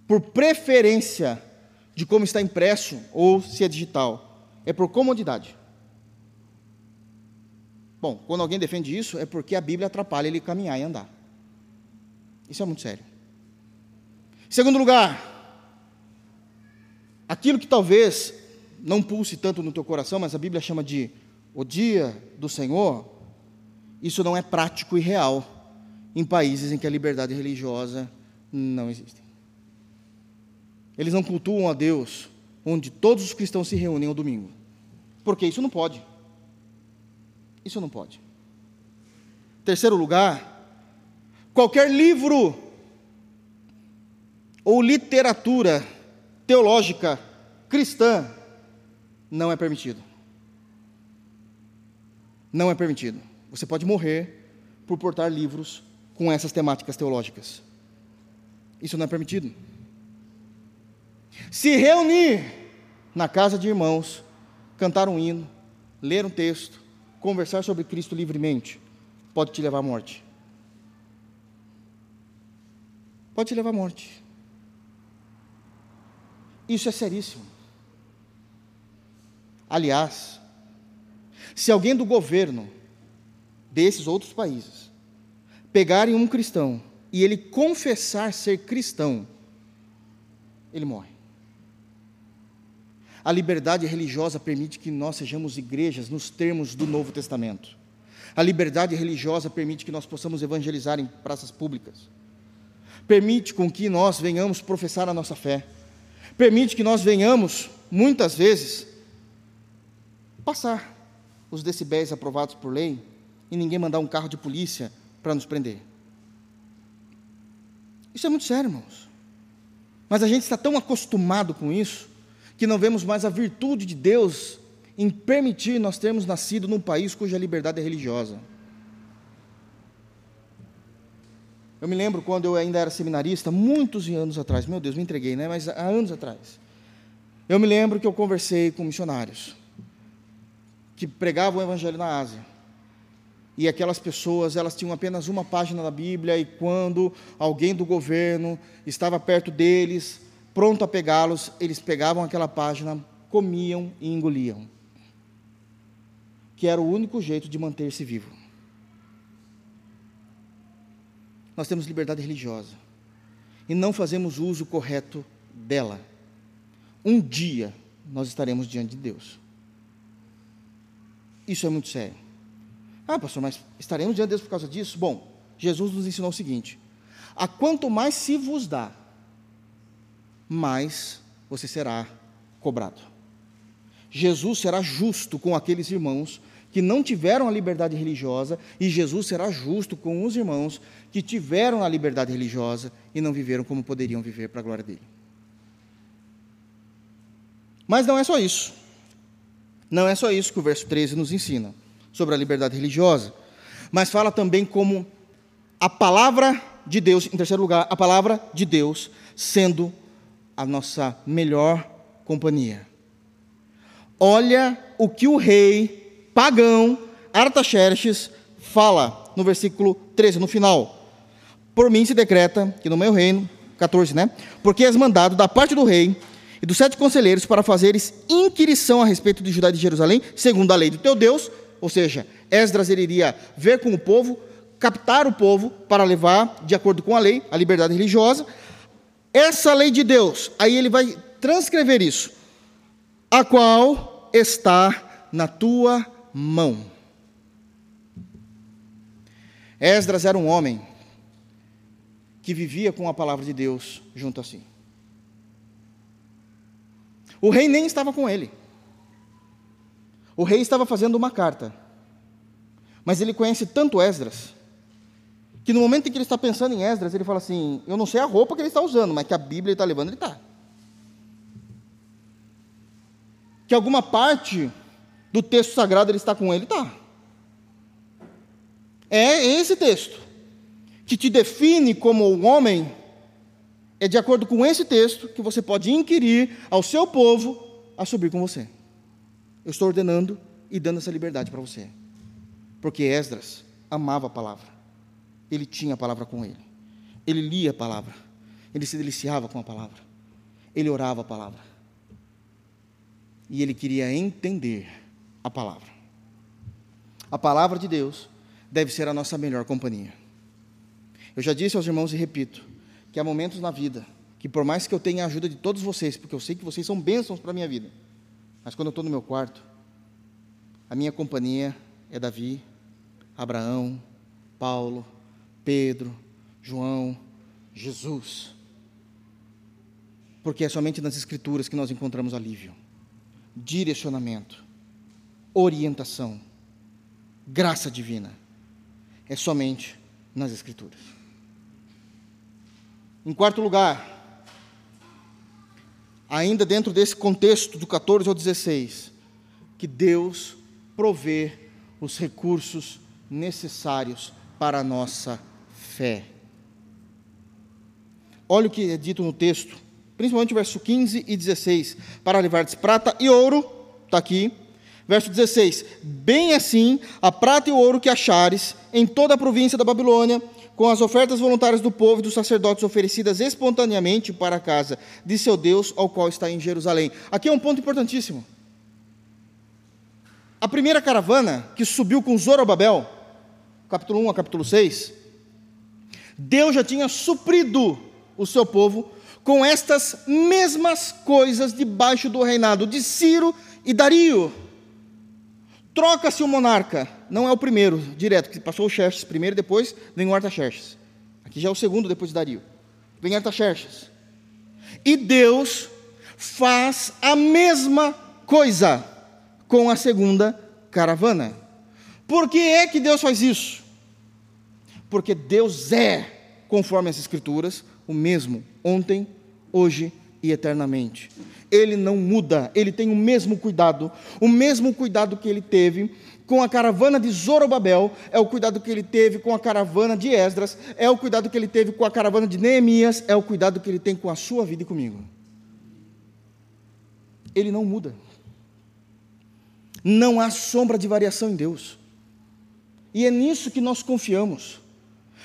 por preferência de como está impresso ou se é digital. É por comodidade. Bom, quando alguém defende isso, é porque a Bíblia atrapalha ele caminhar e andar. Isso é muito sério. Segundo lugar, aquilo que talvez não pulse tanto no teu coração, mas a Bíblia chama de o dia do Senhor, isso não é prático e real em países em que a liberdade religiosa não existe. Eles não cultuam a Deus onde todos os cristãos se reúnem ao domingo. Porque isso não pode. Isso não pode. Terceiro lugar, qualquer livro ou literatura teológica cristã não é permitido. Não é permitido. Você pode morrer por portar livros com essas temáticas teológicas. Isso não é permitido. Se reunir na casa de irmãos, cantar um hino, ler um texto, conversar sobre Cristo livremente, pode te levar à morte. Pode te levar à morte. Isso é seríssimo. Aliás, se alguém do governo desses outros países pegarem um cristão e ele confessar ser cristão, ele morre. A liberdade religiosa permite que nós sejamos igrejas nos termos do Novo Testamento. A liberdade religiosa permite que nós possamos evangelizar em praças públicas. Permite com que nós venhamos professar a nossa fé. Permite que nós venhamos, muitas vezes, passar os decibéis aprovados por lei e ninguém mandar um carro de polícia para nos prender. Isso é muito sério, irmãos. Mas a gente está tão acostumado com isso que não vemos mais a virtude de Deus em permitir nós termos nascido num país cuja liberdade é religiosa. Eu me lembro quando eu ainda era seminarista, muitos anos atrás, meu Deus, me entreguei, né? Mas há anos atrás. Eu me lembro que eu conversei com missionários que pregavam o evangelho na Ásia. E aquelas pessoas elas tinham apenas uma página da Bíblia e quando alguém do governo estava perto deles, pronto a pegá-los, eles pegavam aquela página, comiam e engoliam. Que era o único jeito de manter-se vivo. Nós temos liberdade religiosa e não fazemos uso correto dela. Um dia nós estaremos diante de Deus. Isso é muito sério. Ah, pastor, mas estaremos diante de Deus por causa disso? Bom, Jesus nos ensinou o seguinte: a quanto mais se vos dá, mais você será cobrado. Jesus será justo com aqueles irmãos que não tiveram a liberdade religiosa, e Jesus será justo com os irmãos que tiveram a liberdade religiosa e não viveram como poderiam viver para a glória dele. Mas não é só isso. Não é só isso que o verso 13 nos ensina sobre a liberdade religiosa, mas fala também como a palavra de Deus, em terceiro lugar, a palavra de Deus sendo a nossa melhor companhia. Olha o que o rei pagão Artaxerxes fala no versículo 13, no final. Por mim se decreta que no meu reino, 14, né? Porque és mandado da parte do rei e dos sete conselheiros para fazeres inquirição a respeito de Judá e de Jerusalém, segundo a lei do teu Deus, ou seja, Esdras iria ver com o povo, captar o povo para levar, de acordo com a lei, a liberdade religiosa. Essa lei de Deus, aí ele vai transcrever isso, a qual está na tua mão. Esdras era um homem que vivia com a palavra de Deus junto a si. O rei nem estava com ele. O rei estava fazendo uma carta. Mas ele conhece tanto Esdras, que no momento em que ele está pensando em Esdras, ele fala assim: Eu não sei a roupa que ele está usando, mas que a Bíblia ele está levando, ele está. Que alguma parte do texto sagrado ele está com ele, está. É esse texto que te define como um homem, é de acordo com esse texto que você pode inquirir ao seu povo a subir com você. Eu estou ordenando e dando essa liberdade para você. Porque Esdras amava a palavra. Ele tinha a palavra com ele. Ele lia a palavra. Ele se deliciava com a palavra. Ele orava a palavra. E ele queria entender a palavra. A palavra de Deus deve ser a nossa melhor companhia. Eu já disse aos irmãos e repito que há momentos na vida que, por mais que eu tenha a ajuda de todos vocês, porque eu sei que vocês são bênçãos para a minha vida, mas quando eu estou no meu quarto, a minha companhia é Davi, Abraão, Paulo, Pedro, João, Jesus. Porque é somente nas Escrituras que nós encontramos alívio, direcionamento, orientação, graça divina. É somente nas Escrituras. Em quarto lugar, ainda dentro desse contexto do 14 ao 16, que Deus provê os recursos necessários para a nossa fé. Olha o que é dito no texto, principalmente o verso 15 e 16: para levar-te prata e ouro, está aqui. Verso 16: Bem assim, a prata e o ouro que achares em toda a província da Babilônia, com as ofertas voluntárias do povo e dos sacerdotes oferecidas espontaneamente para a casa de seu Deus, ao qual está em Jerusalém. Aqui é um ponto importantíssimo. A primeira caravana que subiu com Zorobabel, capítulo 1 a capítulo 6, Deus já tinha suprido o seu povo com estas mesmas coisas debaixo do reinado de Ciro e Dario. Troca-se o monarca, não é o primeiro, direto, que passou o Xerxes primeiro, depois vem o Artaxerxes. Aqui já é o segundo depois de Dario. Vem Artaxerxes. E Deus faz a mesma coisa com a segunda caravana. Por que é que Deus faz isso? Porque Deus é, conforme as Escrituras, o mesmo ontem, hoje e eternamente. Ele não muda, ele tem o mesmo cuidado, o mesmo cuidado que ele teve com a caravana de Zorobabel, é o cuidado que ele teve com a caravana de Esdras, é o cuidado que ele teve com a caravana de Neemias, é o cuidado que ele tem com a sua vida e comigo. Ele não muda. Não há sombra de variação em Deus. E é nisso que nós confiamos.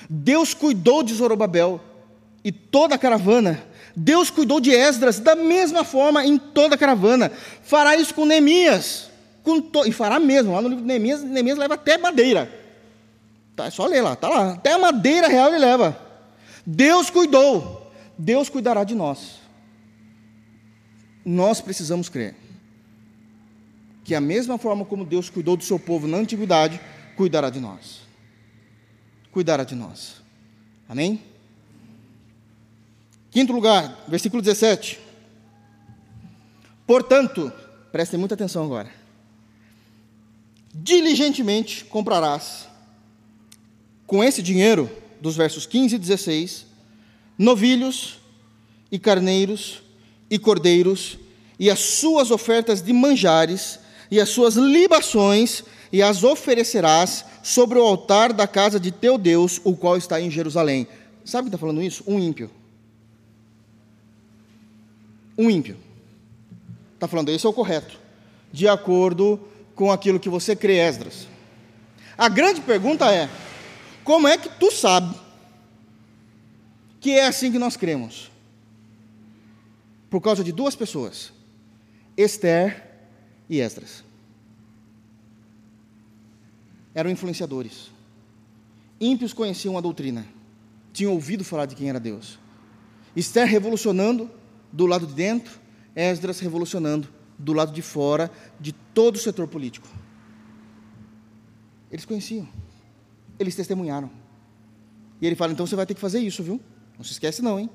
Deus cuidou de Zorobabel e toda a caravana. Deus cuidou de Esdras da mesma forma em toda a caravana. Fará isso com Neemias. Com to... E fará mesmo. Lá no livro de Neemias, Neemias leva até madeira. Tá, é só ler lá, tá lá. Até a madeira real ele leva. Deus cuidou. Deus cuidará de nós. Nós precisamos crer que a mesma forma como Deus cuidou do seu povo na antiguidade, cuidará de nós. Cuidará de nós. Amém? Quinto lugar, versículo 17. Portanto, prestem muita atenção agora. Diligentemente comprarás com esse dinheiro, dos versos 15 e 16, novilhos e carneiros e cordeiros e as suas ofertas de manjares e as suas libações e as oferecerás sobre o altar da casa de teu Deus, o qual está em Jerusalém. Sabe quem está falando isso? Um ímpio. Um ímpio. Está falando, esse é o correto, de acordo com aquilo que você crê, Esdras. A grande pergunta é: como é que tu sabe que é assim que nós cremos? Por causa de duas pessoas, Esther e Esdras. Eram influenciadores. Ímpios conheciam a doutrina, tinham ouvido falar de quem era Deus. Esther revolucionando do lado de dentro, Esdras revolucionando do lado de fora de todo o setor político. Eles conheciam, eles testemunharam. E ele fala: então você vai ter que fazer isso, viu? Não se esquece, não, hein?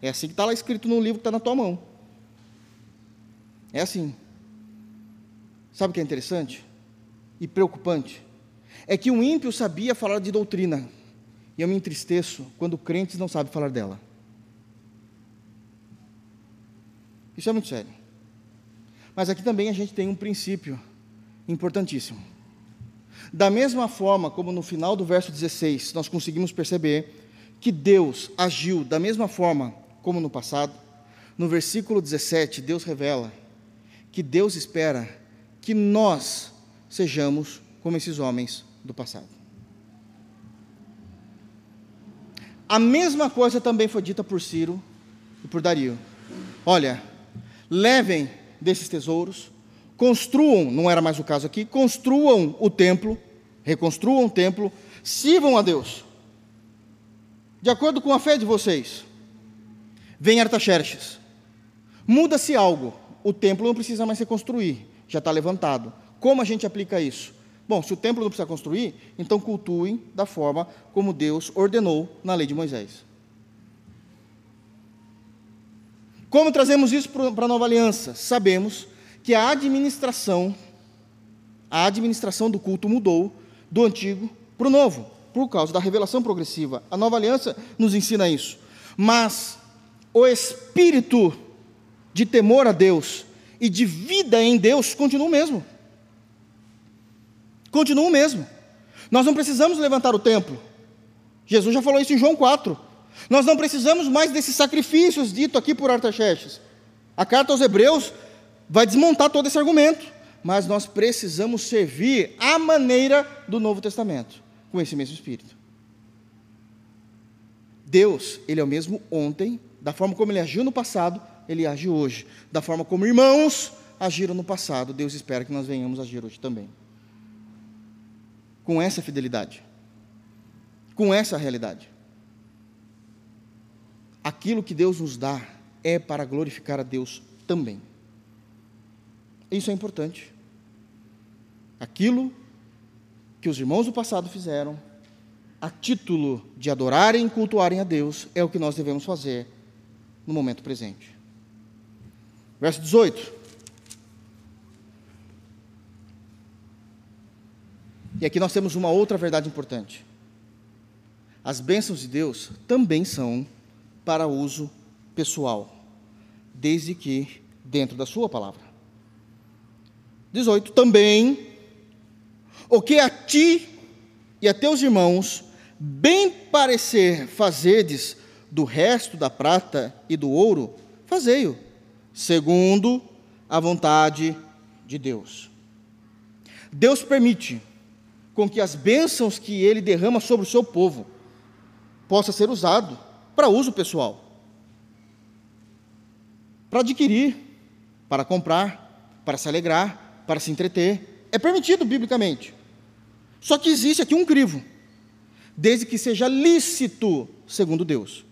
É assim que está lá escrito no livro que está na tua mão. É assim. Sabe o que é interessante e preocupante? É que um ímpio sabia falar de doutrina, e eu me entristeço quando crentes não sabem falar dela. Isso é muito sério. Mas aqui também a gente tem um princípio importantíssimo. Da mesma forma como no final do verso 16 nós conseguimos perceber que Deus agiu da mesma forma como no passado, no versículo 17 Deus revela que Deus espera que nós sejamos como esses homens do passado. A mesma coisa também foi dita por Ciro e por Dario. Olha, levem desses tesouros, construam, não era mais o caso aqui, construam o templo, reconstruam o templo, sirvam a Deus. De acordo com a fé de vocês, vem Artaxerxes. Muda-se algo, o templo não precisa mais se construir, já está levantado. Como a gente aplica isso? Bom, se o templo não precisa construir, então cultuem da forma como Deus ordenou na lei de Moisés. Como trazemos isso para a nova aliança? Sabemos que a administração, a administração do culto mudou do antigo para o novo, por causa da revelação progressiva. A nova aliança nos ensina isso. Mas o espírito de temor a Deus e de vida em Deus continua o mesmo. Continua o mesmo. Nós não precisamos levantar o templo. Jesus já falou isso em João 4. Nós não precisamos mais desses sacrifícios dito aqui por Artaxerxes. A carta aos Hebreus vai desmontar todo esse argumento, mas nós precisamos servir à maneira do Novo Testamento, com esse mesmo espírito. Deus, ele é o mesmo ontem, da forma como ele agiu no passado, ele age hoje. Da forma como irmãos agiram no passado, Deus espera que nós venhamos agir hoje também. Com essa fidelidade, com essa realidade. Aquilo que Deus nos dá é para glorificar a Deus também. Isso é importante. Aquilo que os irmãos do passado fizeram, a título de adorarem e cultuarem a Deus, é o que nós devemos fazer no momento presente. Verso 18. E aqui nós temos uma outra verdade importante. As bênçãos de Deus também são para uso pessoal, desde que dentro da sua palavra. 18. Também o que a ti e a teus irmãos bem parecer fazedes do resto da prata e do ouro, fazei-o segundo a vontade de Deus. Deus permite, com que as bênçãos que ele derrama sobre o seu povo possa ser usado para uso pessoal. Para adquirir, para comprar, para se alegrar, para se entreter. É permitido biblicamente. Só que existe aqui um crivo, desde que seja lícito segundo Deus.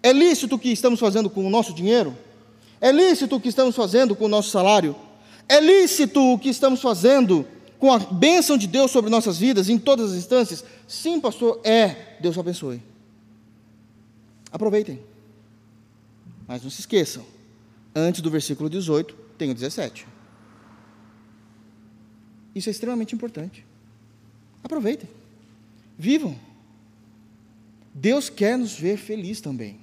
É lícito o que estamos fazendo com o nosso dinheiro? É lícito o que estamos fazendo com o nosso salário? É lícito o que estamos fazendo com a bênção de Deus sobre nossas vidas em todas as instâncias? Sim, pastor, é. Deus abençoe. Aproveitem. Mas não se esqueçam, antes do versículo 18, tem o 17. Isso é extremamente importante. Aproveitem. Vivam. Deus quer nos ver felizes também.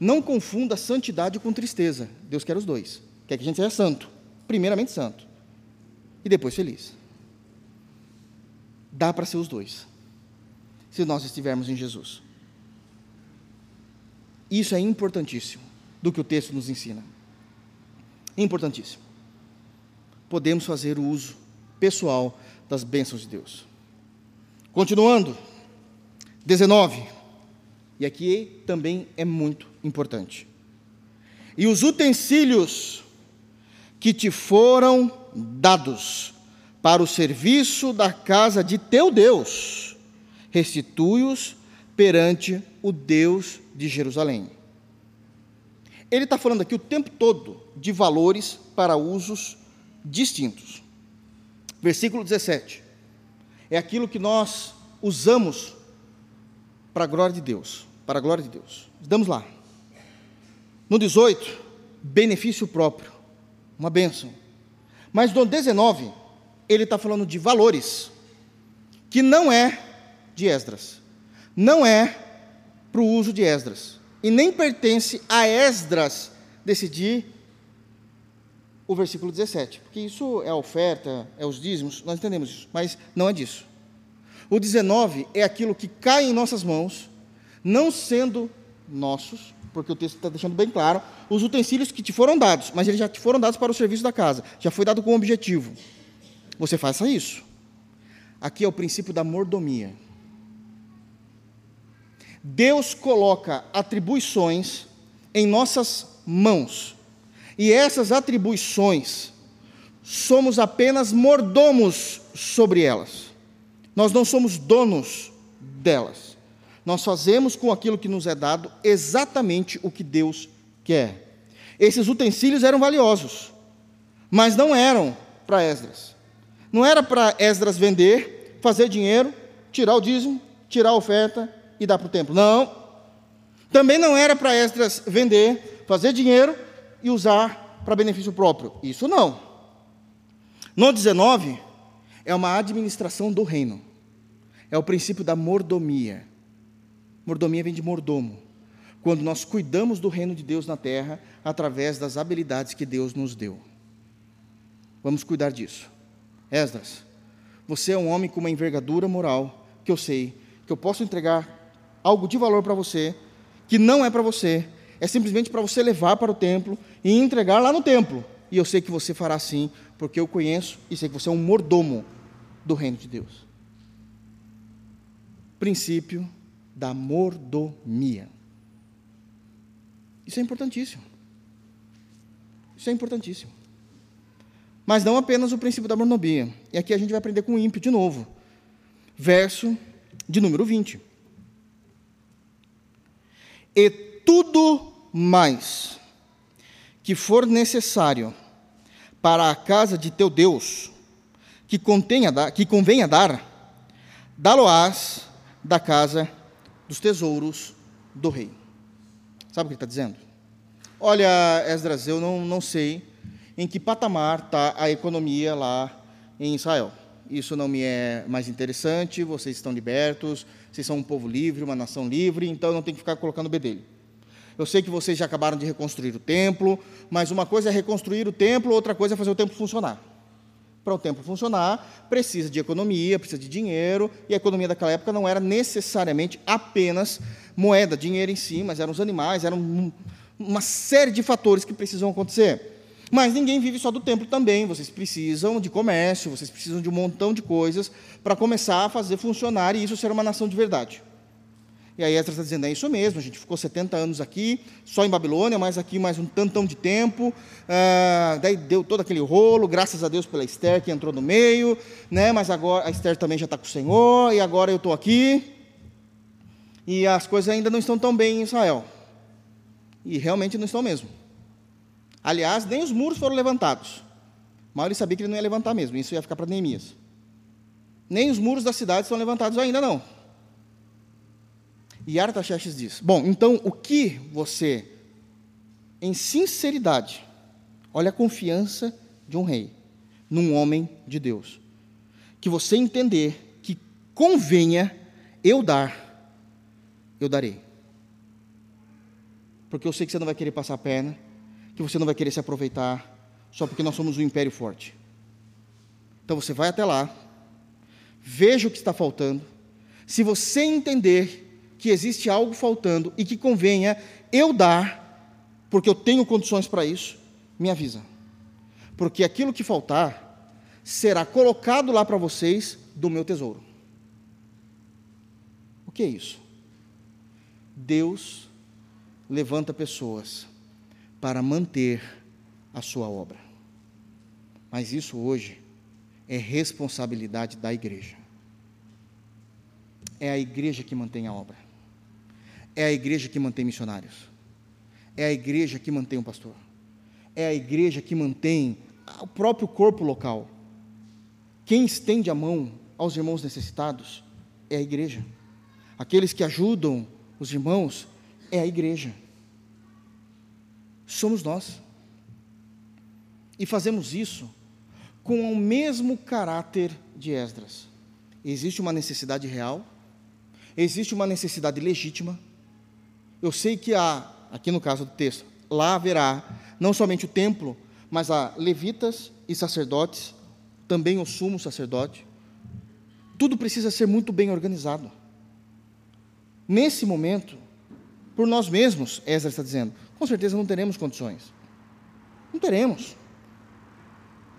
Não confunda santidade com tristeza. Deus quer os dois. Quer que a gente seja santo. Primeiramente santo. E depois feliz. Dá para ser os dois. Se nós estivermos em Jesus. Isso é importantíssimo do que o texto nos ensina. Importantíssimo. Podemos fazer o uso pessoal das bênçãos de Deus. Continuando, 19. E aqui também é muito importante. E os utensílios que te foram dados para o serviço da casa de teu Deus, restitui-os perante o Deus de Jerusalém. Ele está falando aqui o tempo todo de valores para usos distintos. Versículo 17. É aquilo que nós usamos para a glória de Deus. Para a glória de Deus. Damos lá. No 18, benefício próprio. Uma bênção. Mas no 19, ele está falando de valores. Que não é de Esdras. Não é para o uso de Esdras. E nem pertence a Esdras decidir o versículo 17, porque isso é a oferta, é os dízimos, nós entendemos isso, mas não é disso. O 19 é aquilo que cai em nossas mãos, não sendo nossos, porque o texto está deixando bem claro, os utensílios que te foram dados, mas eles já te foram dados para o serviço da casa, já foi dado com objetivo. Você faça isso. Aqui é o princípio da mordomia. Deus coloca atribuições em nossas mãos e essas atribuições, somos apenas mordomos sobre elas. Nós não somos donos delas. Nós fazemos com aquilo que nos é dado exatamente o que Deus quer. Esses utensílios eram valiosos, mas não eram para Esdras. Não era para Esdras vender, fazer dinheiro, tirar o dízimo, tirar a oferta e dar para o templo. Não. Também não era para Esdras vender, fazer dinheiro e usar para benefício próprio. Isso não. No 19, é uma administração do reino. É o princípio da mordomia. Mordomia vem de mordomo. Quando nós cuidamos do reino de Deus na terra através das habilidades que Deus nos deu. Vamos cuidar disso. Esdras, você é um homem com uma envergadura moral que eu sei que eu posso entregar algo de valor para você que não é para você, é simplesmente para você levar para o templo e entregar lá no templo. E eu sei que você fará assim, porque eu conheço e sei que você é um mordomo do reino de Deus. Princípio da mordomia. Isso é importantíssimo. Isso é importantíssimo. Mas não apenas o princípio da mordomia. E aqui a gente vai aprender com o ímpio de novo. Verso de número 20. E tudo mais que for necessário para a casa de teu Deus, que, contenha, que convenha dar, dá-lo-ás da casa dos tesouros do rei. Sabe o que ele está dizendo? Olha, Esdras, eu não, não sei em que patamar está a economia lá em Israel. Isso não me é mais interessante, vocês estão libertos, vocês são um povo livre, uma nação livre, então não tenho que ficar colocando bedelho. Eu sei que vocês já acabaram de reconstruir o templo, mas uma coisa é reconstruir o templo, outra coisa é fazer o templo funcionar. Para o templo funcionar, precisa de economia, precisa de dinheiro, e a economia daquela época não era necessariamente apenas moeda, dinheiro em si, mas eram os animais, eram uma série de fatores que precisam acontecer. Mas ninguém vive só do templo também. Vocês precisam de comércio, vocês precisam de um montão de coisas para começar a fazer funcionar e isso ser uma nação de verdade. E aí Esdras está dizendo, é isso mesmo, a gente ficou 70 anos aqui, só em Babilônia, mas aqui mais um tantão de tempo, ah, daí deu todo aquele rolo, graças a Deus pela Esther que entrou no meio, né, mas agora a Esther também já está com o Senhor, e agora eu estou aqui, e as coisas ainda não estão tão bem em Israel. E realmente não estão mesmo. Aliás, nem os muros foram levantados. Ele sabia que ele não ia levantar mesmo, isso ia ficar para Neemias. Nem os muros da cidade estão levantados ainda não. E Artaxerxes diz: Bom, então o que você, em sinceridade, olha a confiança de um rei num homem de Deus, que você entender que convenha eu dar, eu darei. Porque eu sei que você não vai querer passar a perna, que você não vai querer se aproveitar, só porque nós somos um império forte. Então você vai até lá, veja o que está faltando. Se você entender que existe algo faltando e que convenha eu dar, porque eu tenho condições para isso, me avisa. Porque aquilo que faltar será colocado lá para vocês do meu tesouro. O que é isso? Deus levanta pessoas para manter a sua obra. Mas isso hoje é responsabilidade da igreja. É a igreja que mantém a obra. É a igreja que mantém missionários. É a igreja que mantém um pastor. É a igreja que mantém o próprio corpo local. Quem estende a mão aos irmãos necessitados é a igreja. Aqueles que ajudam os irmãos é a igreja. Somos nós. E fazemos isso com o mesmo caráter de Esdras. Existe uma necessidade real, existe uma necessidade legítima, eu sei que há, aqui no caso do texto, lá haverá não somente o templo, mas há levitas e sacerdotes, também o sumo sacerdote. Tudo precisa ser muito bem organizado. Nesse momento, por nós mesmos, Ezra está dizendo, com certeza não teremos condições. Não teremos.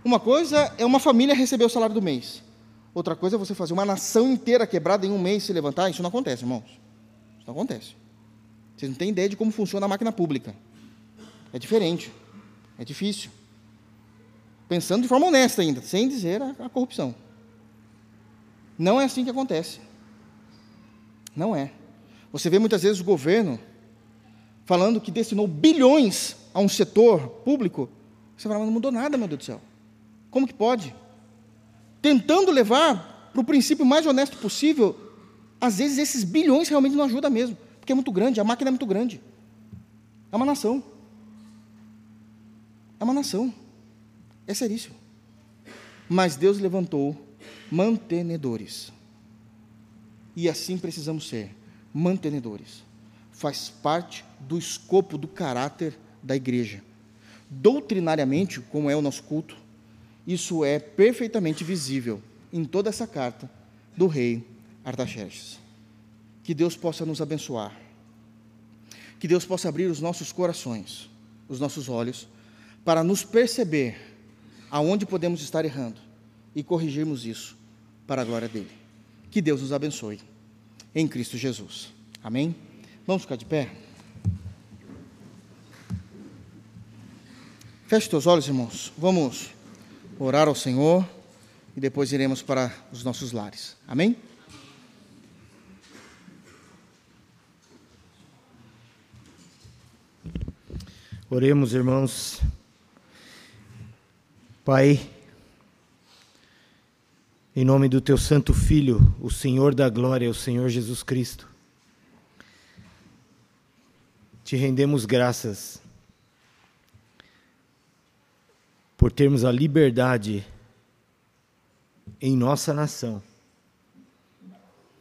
Uma coisa é uma família receber o salário do mês. Outra coisa é você fazer uma nação inteira quebrada em um mês se levantar. Isso não acontece, irmãos. Isso não acontece. Vocês não têm ideia de como funciona a máquina pública. É diferente. É difícil. Pensando de forma honesta ainda, sem dizer a, a corrupção. Não é assim que acontece. Não é. Você vê muitas vezes o governo falando que destinou bilhões a um setor público. Você fala, não mudou nada, meu Deus do céu. Como que pode? Tentando levar para o princípio mais honesto possível, às vezes esses bilhões realmente não ajudam mesmo porque é muito grande, a máquina é muito grande. É uma nação. É uma nação. É seríssimo. Mas Deus levantou mantenedores. E assim precisamos ser mantenedores. Faz parte do escopo do caráter da igreja. Doutrinariamente, como é o nosso culto, isso é perfeitamente visível em toda essa carta do rei Artaxerxes. Que Deus possa nos abençoar. Que Deus possa abrir os nossos corações, os nossos olhos, para nos perceber aonde podemos estar errando e corrigirmos isso para a glória dele. Que Deus nos abençoe. Em Cristo Jesus. Amém? Vamos ficar de pé? Feche teus olhos, irmãos. Vamos orar ao Senhor e depois iremos para os nossos lares. Amém? Oremos, irmãos. Pai, em nome do teu santo Filho, o Senhor da glória, o Senhor Jesus Cristo, te rendemos graças por termos a liberdade em nossa nação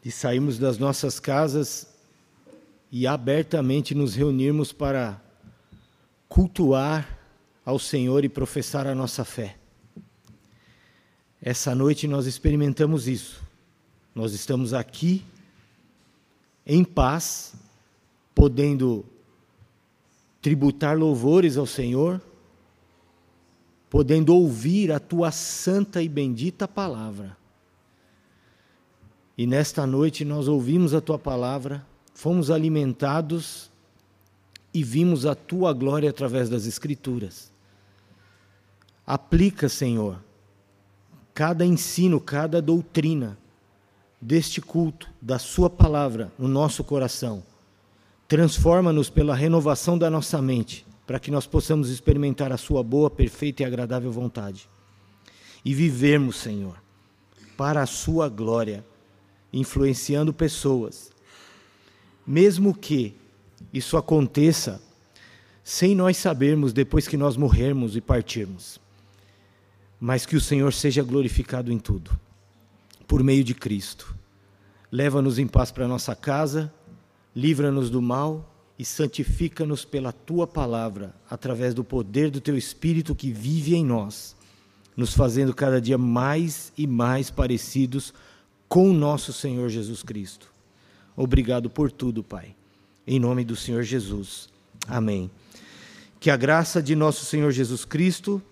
de sairmos das nossas casas e abertamente nos reunirmos para cultuar ao Senhor e professar a nossa fé. Essa noite nós experimentamos isso. Nós estamos aqui em paz, podendo tributar louvores ao Senhor, podendo ouvir a tua santa e bendita palavra. E nesta noite nós ouvimos a tua palavra, fomos alimentados e vimos a tua glória através das Escrituras. Aplica, Senhor, cada ensino, cada doutrina deste culto, da Sua palavra no nosso coração. Transforma-nos pela renovação da nossa mente, para que nós possamos experimentar a Sua boa, perfeita e agradável vontade. E vivermos, Senhor, para a Sua glória, influenciando pessoas. Mesmo que isso aconteça sem nós sabermos depois que nós morrermos e partirmos mas que o Senhor seja glorificado em tudo, por meio de Cristo. Leva-nos em paz para nossa casa, livra-nos do mal e santifica-nos pela tua palavra, através do poder do teu Espírito que vive em nós, nos fazendo cada dia mais e mais parecidos com nosso Senhor Jesus Cristo. Obrigado por tudo, Pai. Em nome do Senhor Jesus. Amém. Que a graça de nosso Senhor Jesus Cristo